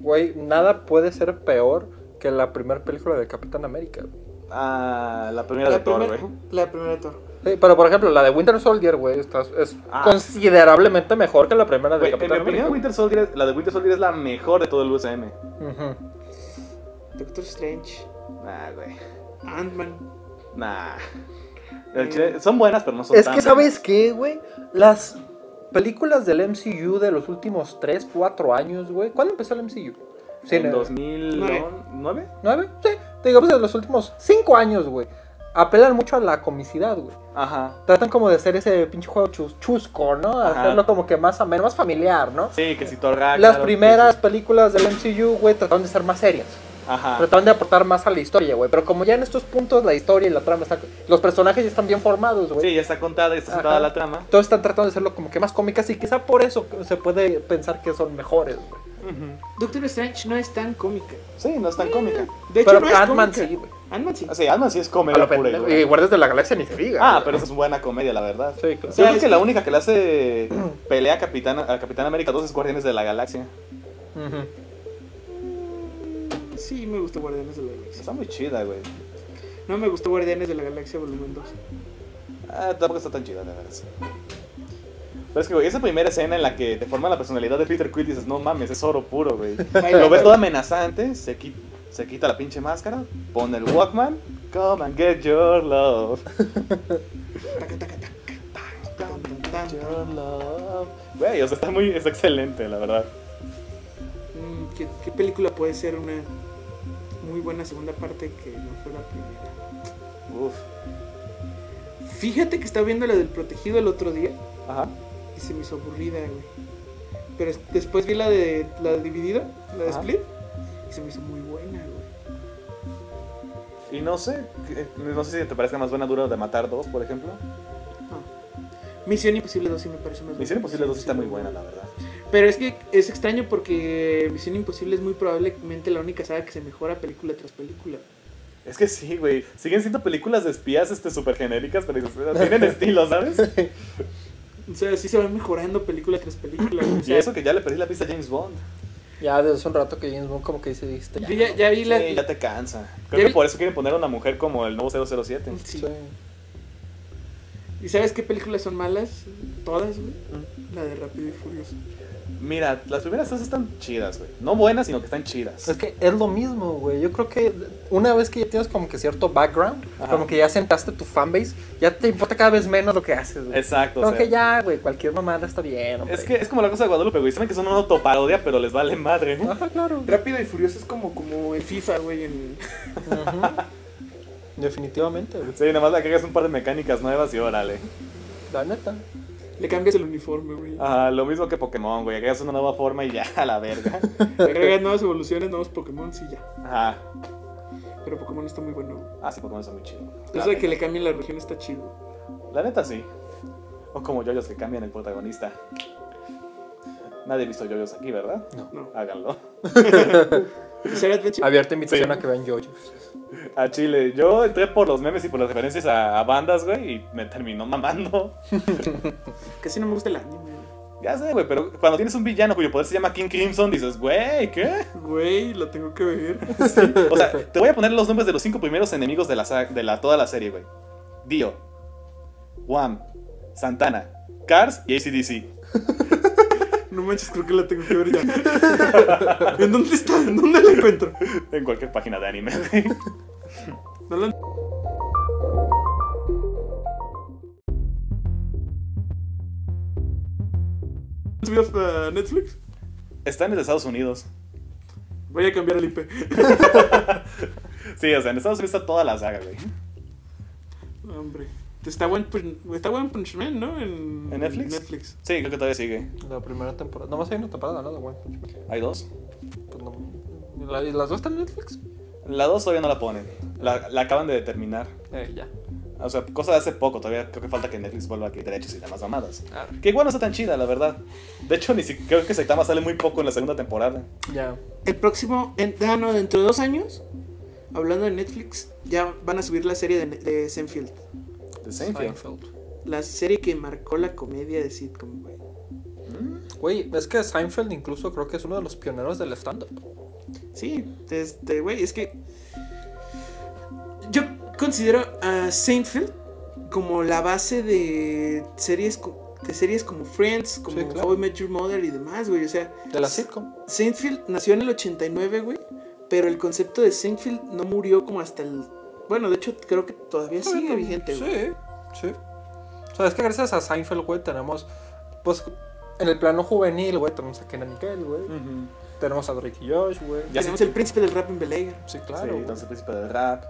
Güey, nada puede ser peor que la primera película de Capitán América. güey. Ah, la primera de Thor, güey. la primera de Thor. Sí, pero por ejemplo, la de Winter Soldier, güey, está- es Ah. considerablemente mejor que la primera de en mi Capitán opinión, América. Winter Soldier, la de Winter Soldier es la mejor de todo el USM. Ujú. Doctor Strange. Nah, güey. Ant-Man. Nah. El chile- son buenas, pero no son Es tan que, ¿sabes qué, güey? Las películas del MCU de los últimos 3, 4 años, güey. ¿Cuándo empezó el MCU? Sí, ¿En ¿no? 2009? ¿Nueve? Sí. Digo, pues de los últimos 5 años, güey. Apelan mucho a la comicidad, güey. Ajá. Tratan como de hacer ese pinche juego chus- chusco, ¿no? Ajá. Hacerlo como que más ameno, más familiar, ¿no? Sí, que si Las primeras películas del MCU, güey, trataron de ser más serias. Ajá. Trataron de aportar más a la historia, güey. Pero como ya en estos puntos la historia y la trama están... Los personajes ya están bien formados, güey. Sí, ya está contada, ya está Ajá. sentada la trama. Todos están tratando de hacerlo como que más cómicas y quizá por eso se puede pensar que son mejores, güey. Doctor Strange no es tan cómica. Sí, no es tan cómica. De hecho, Pero no Ant-Man sí, güey. Ant-Man sí. Ah, Sí, Ant-Man sí es comedia pura y Guardias de la Galaxia ni se diga. Ah, pero esa es buena comedia, la verdad. Sí, claro. Yo creo es que la única que le hace pelea a Capitán, a Capitán América 2 es Guardianes de la Galaxia. Ujú. Sí, me gustó Guardianes de la Galaxia. Está muy chida, güey. No me gustó Guardianes de la Galaxia Volumen 2. Ah, tampoco está tan chida, la verdad. Pero es que, güey, esa primera escena en la que te forma la personalidad de Peter Quill dices, no mames, es oro puro, güey. Lo ves todo amenazante, se, qui- se quita la pinche máscara, pone el Walkman, come and get your love. Your love. Güey, o sea, está muy, es excelente, la verdad. Mm, ¿Qué, qué película puede ser una muy buena segunda parte que no fue la primera? Uf. Fíjate que estaba viendo la del protegido el otro día Ajá. y se me hizo aburrida, güey. Pero es- después vi la de la de dividida, la de Ajá. Split, y se me hizo muy buena, güey. Y no sé, no sé si te parezca más buena Duro de Matar 2, por ejemplo. Misión Imposible 2 sí me parece más buena. Misión Imposible 2 está muy buena, la verdad. Pero es que es extraño porque Misión Imposible es muy probablemente la única saga que se mejora película tras película. Es que sí, güey. Siguen siendo películas de espías este, súper genéricas, pero tienen estilo, ¿sabes? O sea, sí se va mejorando película tras película. güey. O Y eso que ya le perdí la pista a James Bond. Ya desde hace un rato que James Bond como que dice, yo ya, ya vi la... Sí, ya te cansa. Creo que vi- por eso quieren poner a una mujer como el nuevo 007. Sí. Sí. ¿Y sabes qué películas son malas? Todas, güey. La de Rápido y Furioso. Mira, las primeras dos están chidas, güey. No buenas, sino que están chidas. Es que es lo mismo, güey. Yo creo que una vez que ya tienes como que cierto background, Ajá. como que ya sentaste tu fanbase, ya te importa cada vez menos lo que haces, güey. Exacto. o Como sea, que ya, güey, cualquier mamada está bien, hombre. Es que es como la cosa de Guadalupe, güey. Saben que son una autoparodia, pero les vale madre. Ajá, claro. Rápido y Furioso es como, como el FIFA, güey. En... Definitivamente, güey. Sí, nada más le agregas un par de mecánicas nuevas y órale. La neta. Le cambias el uniforme, güey. Ajá, lo mismo que Pokémon, güey. Agregas una nueva forma y ya, a la verga. Le agregas nuevas evoluciones, nuevos Pokémon, sí, ya. Ajá. Pero Pokémon está muy bueno. güey. Ah, sí, Pokémon está muy chido. Eso de que le cambien la región está chido. La neta sí. O como yoyos que cambian el protagonista. Nadie ha visto yoyos aquí, ¿verdad? No. Háganlo. Bizarre Adventure. Abierta invitación Sí. a que vean yoyos. A Chile. Yo entré por los memes y por las referencias a, a bandas, güey, y me terminó mamando. Casi no me gusta el anime. güey. Ya sé, güey, pero cuando tienes un villano cuyo poder se llama King Crimson, dices, güey, ¿qué? Güey, lo tengo que ver. O sea, te voy a poner los nombres de los cinco primeros enemigos de la, de la toda la serie, güey. Dio, Wham, Santana, Cars y ACDC. No manches, creo que la tengo que ver ya. ¿En dónde está? ¿En dónde la encuentro? En cualquier página de anime, güey. No la... ¿Subías a Netflix? Está en Estados Unidos. Voy a cambiar el IP. Sí, o sea, en Estados Unidos está toda la saga, güey. Hombre. Está buen, está buen Punchman, ¿no? En, ¿En Netflix? Netflix. Sí, creo que todavía sigue. La primera temporada. Nomás hay una temporada, ¿no? De One Punch Man. ¿Hay dos? Pues no- ¿La- ¿Y las dos están en Netflix? La 2 todavía no la ponen. La, la acaban de determinar. Eh, ya. O sea, cosa de hace poco. Todavía creo que falta que Netflix vuelva a que derechos y demás mamadas. Ah, Que igual no está tan chida, la verdad. De hecho, ni siquiera creo que Saitama sale muy poco en la segunda temporada. ya. El próximo, en, ah, no, dentro de dos años, hablando de Netflix, ya van a subir la serie de, de Seinfeld. De Seinfeld. Seinfeld. La serie que marcó la comedia de sitcom, güey. Güey, es que Seinfeld incluso creo que es uno de los pioneros del stand-up. Sí, este, güey, es que yo considero a Seinfeld como la base de series co- de series como Friends, como Sí, claro. How I Met Your Mother y demás, güey. O sea, De la sitcom. Seinfeld nació en el 89, güey, pero el concepto de Seinfeld no murió como hasta el bueno, de hecho creo que todavía sigue vigente, güey. Sí, sí. O sea, es que gracias a Seinfeld, güey, tenemos, pues, en el plano juvenil, güey, tenemos a Kenan Nickel, güey. Ujú. Tenemos a Drake y Josh, güey. Ya Tenemos el príncipe del rap en Bel Air. Sí, Sí, claro. güey. entonces el príncipe del rap.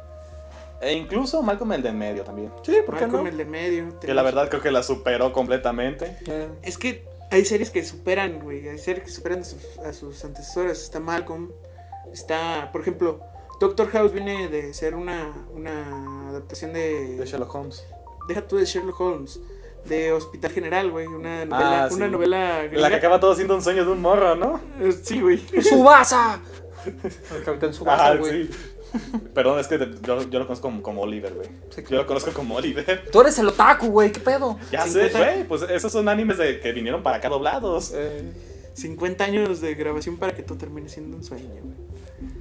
E incluso Malcolm el de en medio también. Sí, ¿por qué Malcolm no? el de medio. Que la verdad creo que la superó completamente. Eh, Es que hay series que superan, güey. Hay series que superan a sus, a sus antecesoras. Está Malcolm. Está, por ejemplo, Doctor House viene de ser una, una adaptación de. De Sherlock Holmes. Deja tú de Sherlock Holmes. De Hospital General, güey. Una novela. Ah, sí. Una novela La que acaba todo siendo un sueño de un morro, ¿no? Eh, Sí, güey. ¡Subasa! El capitán Subasa, Ah, güey. sí. Perdón, es que te- yo, yo lo conozco como, como Oliver, güey. Sí, Yo lo conozco como Oliver. Tú eres el otaku, güey, ¿qué pedo? Ya 50. sé, güey. Pues esos son animes de, que vinieron para acá doblados. Eh, 50 años de grabación para que todo termine siendo un sueño, güey.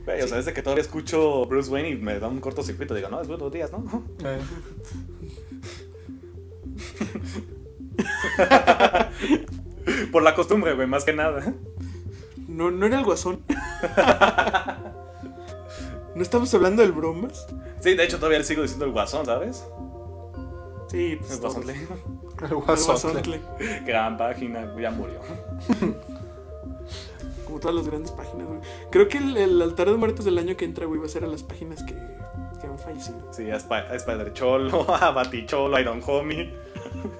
Güey, o sea, desde que todavía escucho Bruce Wayne y me da un cortocircuito, digo, no, es buenos días, ¿no? eh. Por la costumbre, güey, más que nada. No, no era el guasón. ¿No estamos hablando del bromas? Sí, de hecho todavía le sigo diciendo el guasón, ¿sabes? Sí, pues. El guasón. El El guasón. Gran página, ya murió. Como todas las grandes páginas, güey. Creo que el, el altar de muertos del año que entra, güey, va a ser a las páginas que, que han fallecido. Sí, a, Sp- a Spider Cholo, a Baticholo, a Iron Homie.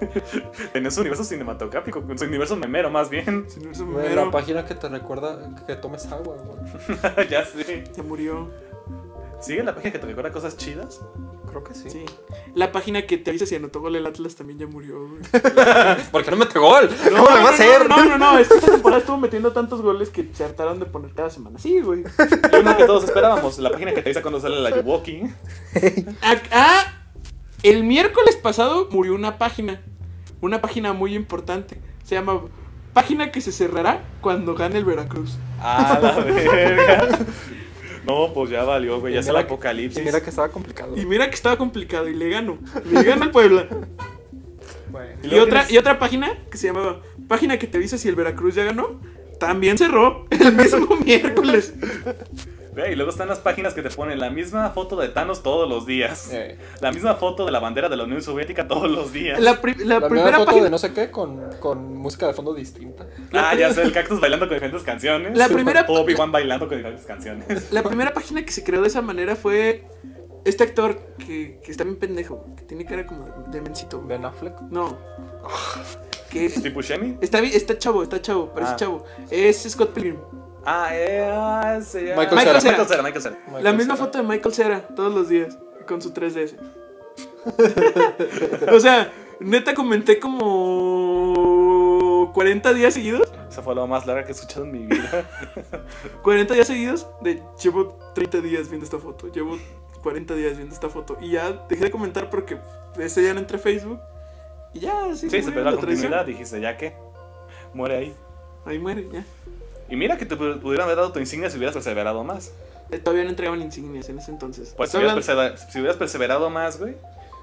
Tenía su universo cinematográfico, su universo memero más bien. Su universo Güey, memero la página que te recuerda que tomes agua, güey. ya sé. ya murió. ¿Sigue la página que te recuerda cosas chidas? Creo que sí. Sí. La página que te avisa si anotó gol el Atlas también ya murió, güey. ¿Por qué no mete gol? ¿Cómo le va a no, hacer? No, no, no. Esta temporada estuvo metiendo tantos goles que se hartaron de poner cada semana. Sí, güey. Y una que todos esperábamos, la página que te avisa cuando sale la Yuwoki. Ah, ah, el miércoles pasado murió una página. Una página muy importante. Se llama Página que se cerrará cuando gane el Veracruz. Ah, la verga. No, pues ya valió, güey, ya Y es el apocalipsis. Y mira que estaba complicado. Y mira que estaba complicado y le ganó. Le gana al Puebla. Y otra, tienes- y otra página que se llamaba Página que te avisa si el Veracruz ya ganó. También cerró el mismo miércoles. Y luego están las páginas que te ponen la misma foto de Thanos todos los días. Eh, La misma foto de la bandera de la Unión Soviética todos los días. La, pri- la la primera foto página. de no sé qué con, con música de fondo distinta. Ah, ya sé, el cactus bailando con diferentes canciones. La primera- Obi-Wan bailando con diferentes canciones. La primera página que se creó de esa manera fue este actor que, que está bien pendejo, que tiene cara como de, mencito. Ben Affleck. No. Que ¿Steve Buscemi? está, bi- está chavo, está chavo, parece Ah. chavo. Es Scott Pilgrim. Ah, eh, ah, sí, ah. Michael Cera. Michael Cera, Michael Cera. La Michael misma Cera. foto de Michael Cera todos los días con su 3DS. o sea, neta comenté como 40 días seguidos. Esa fue la más larga que he escuchado en mi vida. 40 días seguidos de llevo 30 días viendo esta foto. Llevo 40 días viendo esta foto. Y ya dejé de comentar porque ese día no entré a Facebook. Y ya, sí, Sí, se perdió la la continuidad. Dijiste, ya que muere ahí. Ahí muere, ya. Y mira que te pu- pudieran haber dado tu insignia si hubieras perseverado más. Eh, Todavía no entregaban insignias en ese entonces. Pues si hubieras, hablando, persevera- si hubieras perseverado más, güey,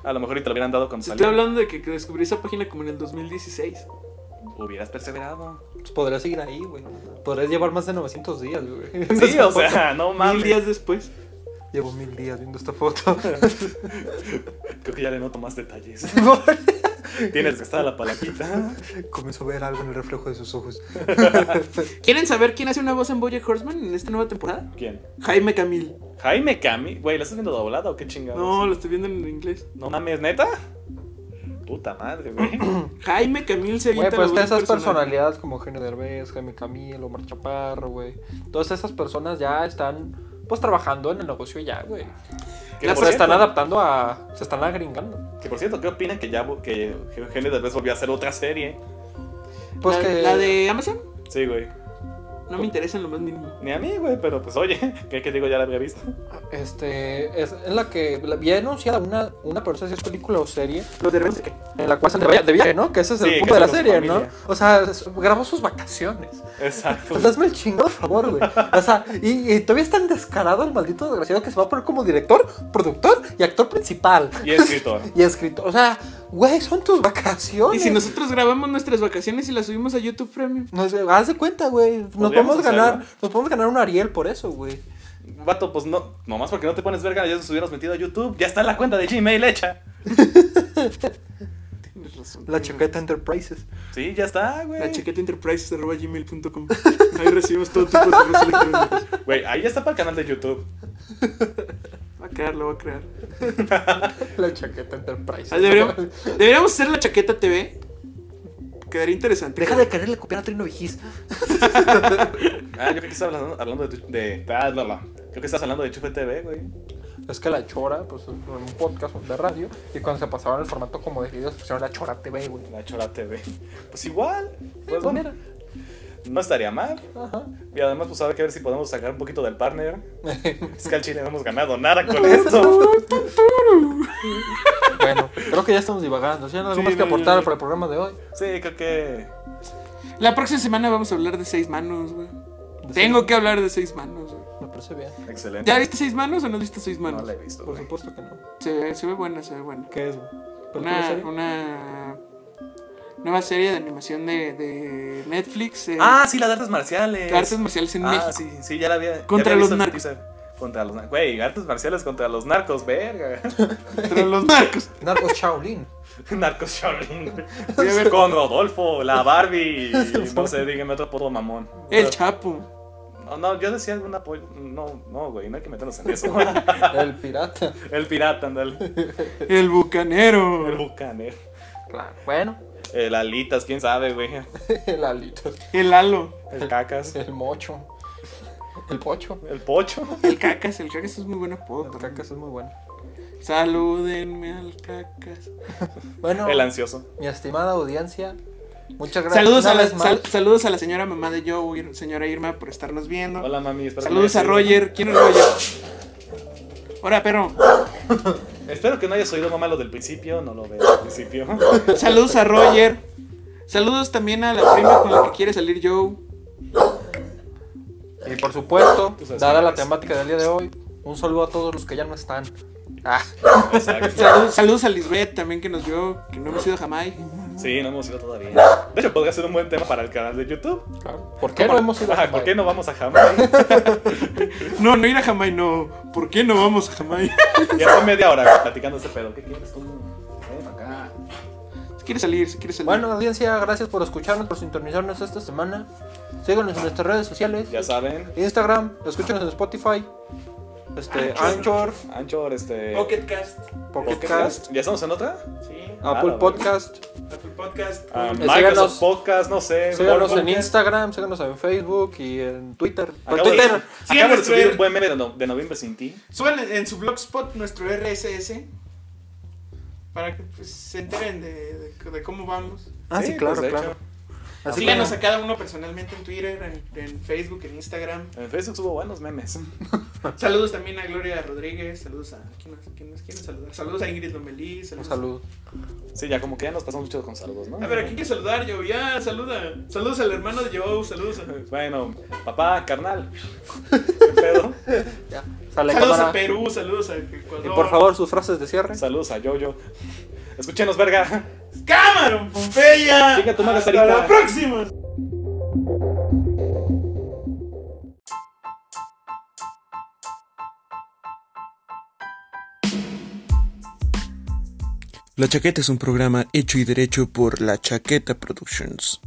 a lo mejor y te lo hubieran dado cuando estoy hablando de que, que descubrí esa página como en el 2016. Hubieras perseverado. Pues podrías seguir ahí, güey. Podrías llevar más de 900 días, güey. Sí, o sea, no Mil mames. días después. Llevo mil días viendo esta foto. Creo que ya le noto más detalles. Tienes que estar la palanquita. Comenzó a ver algo en el reflejo de sus ojos. ¿Quieren saber quién hace una voz en Bojack Horseman en esta nueva temporada? ¿Quién? Jaime Camil. Jaime Cami. Güey, ¿la estás viendo doblada o qué chingados? No, lo estoy viendo en inglés. No mames, neta. Puta madre, güey. Jaime Camil se Güey, pues esas personalidades como Eugenio Derbez, Jaime Camil, Omar Chaparro, güey. Todas esas personas ya están pues trabajando en el negocio ya, güey. Que Ya por se están cierto- adaptando a. Se están agringando. Que por cierto, ¿qué opinan que ya que Eugenio Derbez volvió a hacer otra serie? Pues la, que. la de Amazon Sí, güey. No me interesa en lo más mínimo. Ni a mí, güey, pero pues oye, ¿qué, qué digo? Ya la había visto. Este. Es en la que. la- había anunciada una, una pero no sé si es película o serie. Los de repente. En la cual se de viaje, de viaje, ¿no? Que ese es el que punto de la serie, ¿no? O sea, grabó sus vacaciones. Exacto. Pues hazme el chingado favor, güey. O sea, y, y todavía es tan descarado el maldito desgraciado que se va a poner como director, productor y actor principal. Y escritor. Y escritor. O sea, güey, son tus Y vacaciones. si nosotros grabamos nuestras vacaciones y las subimos a YouTube Premium. Nos, haz de cuenta, güey. Nos podemos ganar, nos podemos ganar un Ariel por eso, güey. Vato, pues no, nomás porque no te pones verga, ya nos hubieras metido a YouTube. Ya está la cuenta de Gmail hecha. Tienes razón. La chaqueta Enterprises. Sí, ya está, güey. La chaqueta enterprises.gmail.com. Ahí recibimos todo tipo de correos electrónicos. Güey, ahí ya está para el canal de YouTube. Va a crear, lo va a crear. La chaqueta Enterprises. Ah, Deberíamos, deberíamos hacer la chaqueta TV. Quedaría interesante. Deja de quererle copiar a Trino Vigis. Ah, yo creo que estás hablando, hablando de, de. ah. Creo que estás hablando de Chufe TV, güey. Es que la chora, pues en un podcast de radio. Y cuando se pasaban el formato como de videos, pusieron la chora TV, güey. La Chora TV. Pues igual. Pues Pues bueno, mira. No estaría mal. Ajá. Y además, pues habrá que ver si podemos sacar un poquito del partner. Es que al chile no hemos ganado nada con esto. Bueno, creo que ya estamos divagando. ¿Sí hay algo Sí, más que no, aportar para el programa de hoy? Sí, creo que. La próxima semana vamos a hablar de seis manos, güey. Tengo que hablar de seis manos, güey. Me parece bien. Excelente. ¿Ya viste seis manos o no viste seis No manos? la he visto. Por güey. supuesto que no. Se, ve- se ve buena, se ve buena. ¿Qué es, güey? Una nueva serie de animación de, de Netflix. eh, Ah, sí, las artes marciales. artes marciales en Ah, México. sí, sí, ya la había. ya Contra había los narcos. Contra los narcos. Güey, artes marciales contra los narcos, verga. Contra los narcos. Narcos Shaolin. narcos Shaolin. ver Con Rodolfo, la Barbie. y no sé, dígame otro puto mamón. El Chapo. No, no, yo decía alguna apoyo. No, no, güey, no hay que meternos en eso. El pirata. el pirata, andale. El Bucanero. El bucanero. Claro. Bueno, El alitas, quién sabe, güey. el alito. El Lalo. El cacas. El mocho. El pocho. El pocho. El Cacas. El Cacas es muy buen apodo. El también. cacas es muy bueno. Salúdenme al Cacas. Bueno, El ansioso. mi estimada audiencia, muchas gracias. Saludos a, la, sal- saludos a la señora mamá de Joe, señora Irma, por estarnos viendo. Hola, mami. Saludos a Roger. ¿Quién es Roger? Hola, perro. Espero que no hayas oído mamá lo del principio. No lo veo al principio. Saludos a Roger. Saludos también a la prima con la que quiere salir Joe. Y por supuesto, dada la temática del día de hoy, un saludo a todos los que ya no están. Ah, saludos a Lisbeth también que nos vio, que no hemos ido jamás. Sí, no hemos ido todavía. De hecho, podría ser un buen tema para el canal de YouTube. claro. ¿Por qué no hemos ido a ¿Por Jamaica? qué no vamos a Jamaica? No, no ir a jamás, no. ¿Por qué no vamos a jamás? ya está media hora platicando este pedo. ¿Qué quieres tú? Ven acá. Se quiere salir, se quiere salir. Bueno, audiencia, gracias por escucharnos, por sintonizarnos esta semana. Síganos en nuestras redes sociales. Ya saben. Instagram, escúchenos en Spotify. Este, Anchor, Anchor, este. Pocket Cast. Pocket Pocket Cast, ¿Ya estamos en otra? Sí. Apple Ah, Podcast. Apple Podcast. Ah, con- Eh, Microsoft síganos. Podcast, no sé. Síganos Google en Podcast. Instagram, síganos en Facebook y en Twitter. En Acabo, de, Twitter. Sí, acabo de nuestro- subir un buen meme de, no- de noviembre sin ti. Suben en, en su blogspot nuestro RSS. Para que pues, se enteren de, de- de cómo vamos. Ah, sí, Sí, claro, pues, de claro. hecho. Así Síganos que- a cada uno personalmente en Twitter, en, en Facebook, en Instagram. En Facebook subo buenos memes. Saludos también a Gloria Rodríguez. Saludos a. ¿Quién más? ¿Quién más quiere saludar? Saludos a Ingrid Lomelí. Un Saludos. saludo. Sí, ya como que ya nos pasamos mucho con saludos, ¿no? A ver, ¿a quién quiere saludar, Joe? Ya, saluda. Saludos al hermano de Joe. Saludos a. Bueno, papá, carnal. ¿Qué pedo? Ya. Sale Saludos cámara. a Perú. Saludos a Y Ecuador. por favor, sus frases de cierre. Saludos a Yoyo. Escúchenos, verga. ¡Cameron, Pompeya! Madre, ¡Hasta Sarita. la próxima! La Chaqueta es un programa hecho y derecho por La Chaqueta Productions.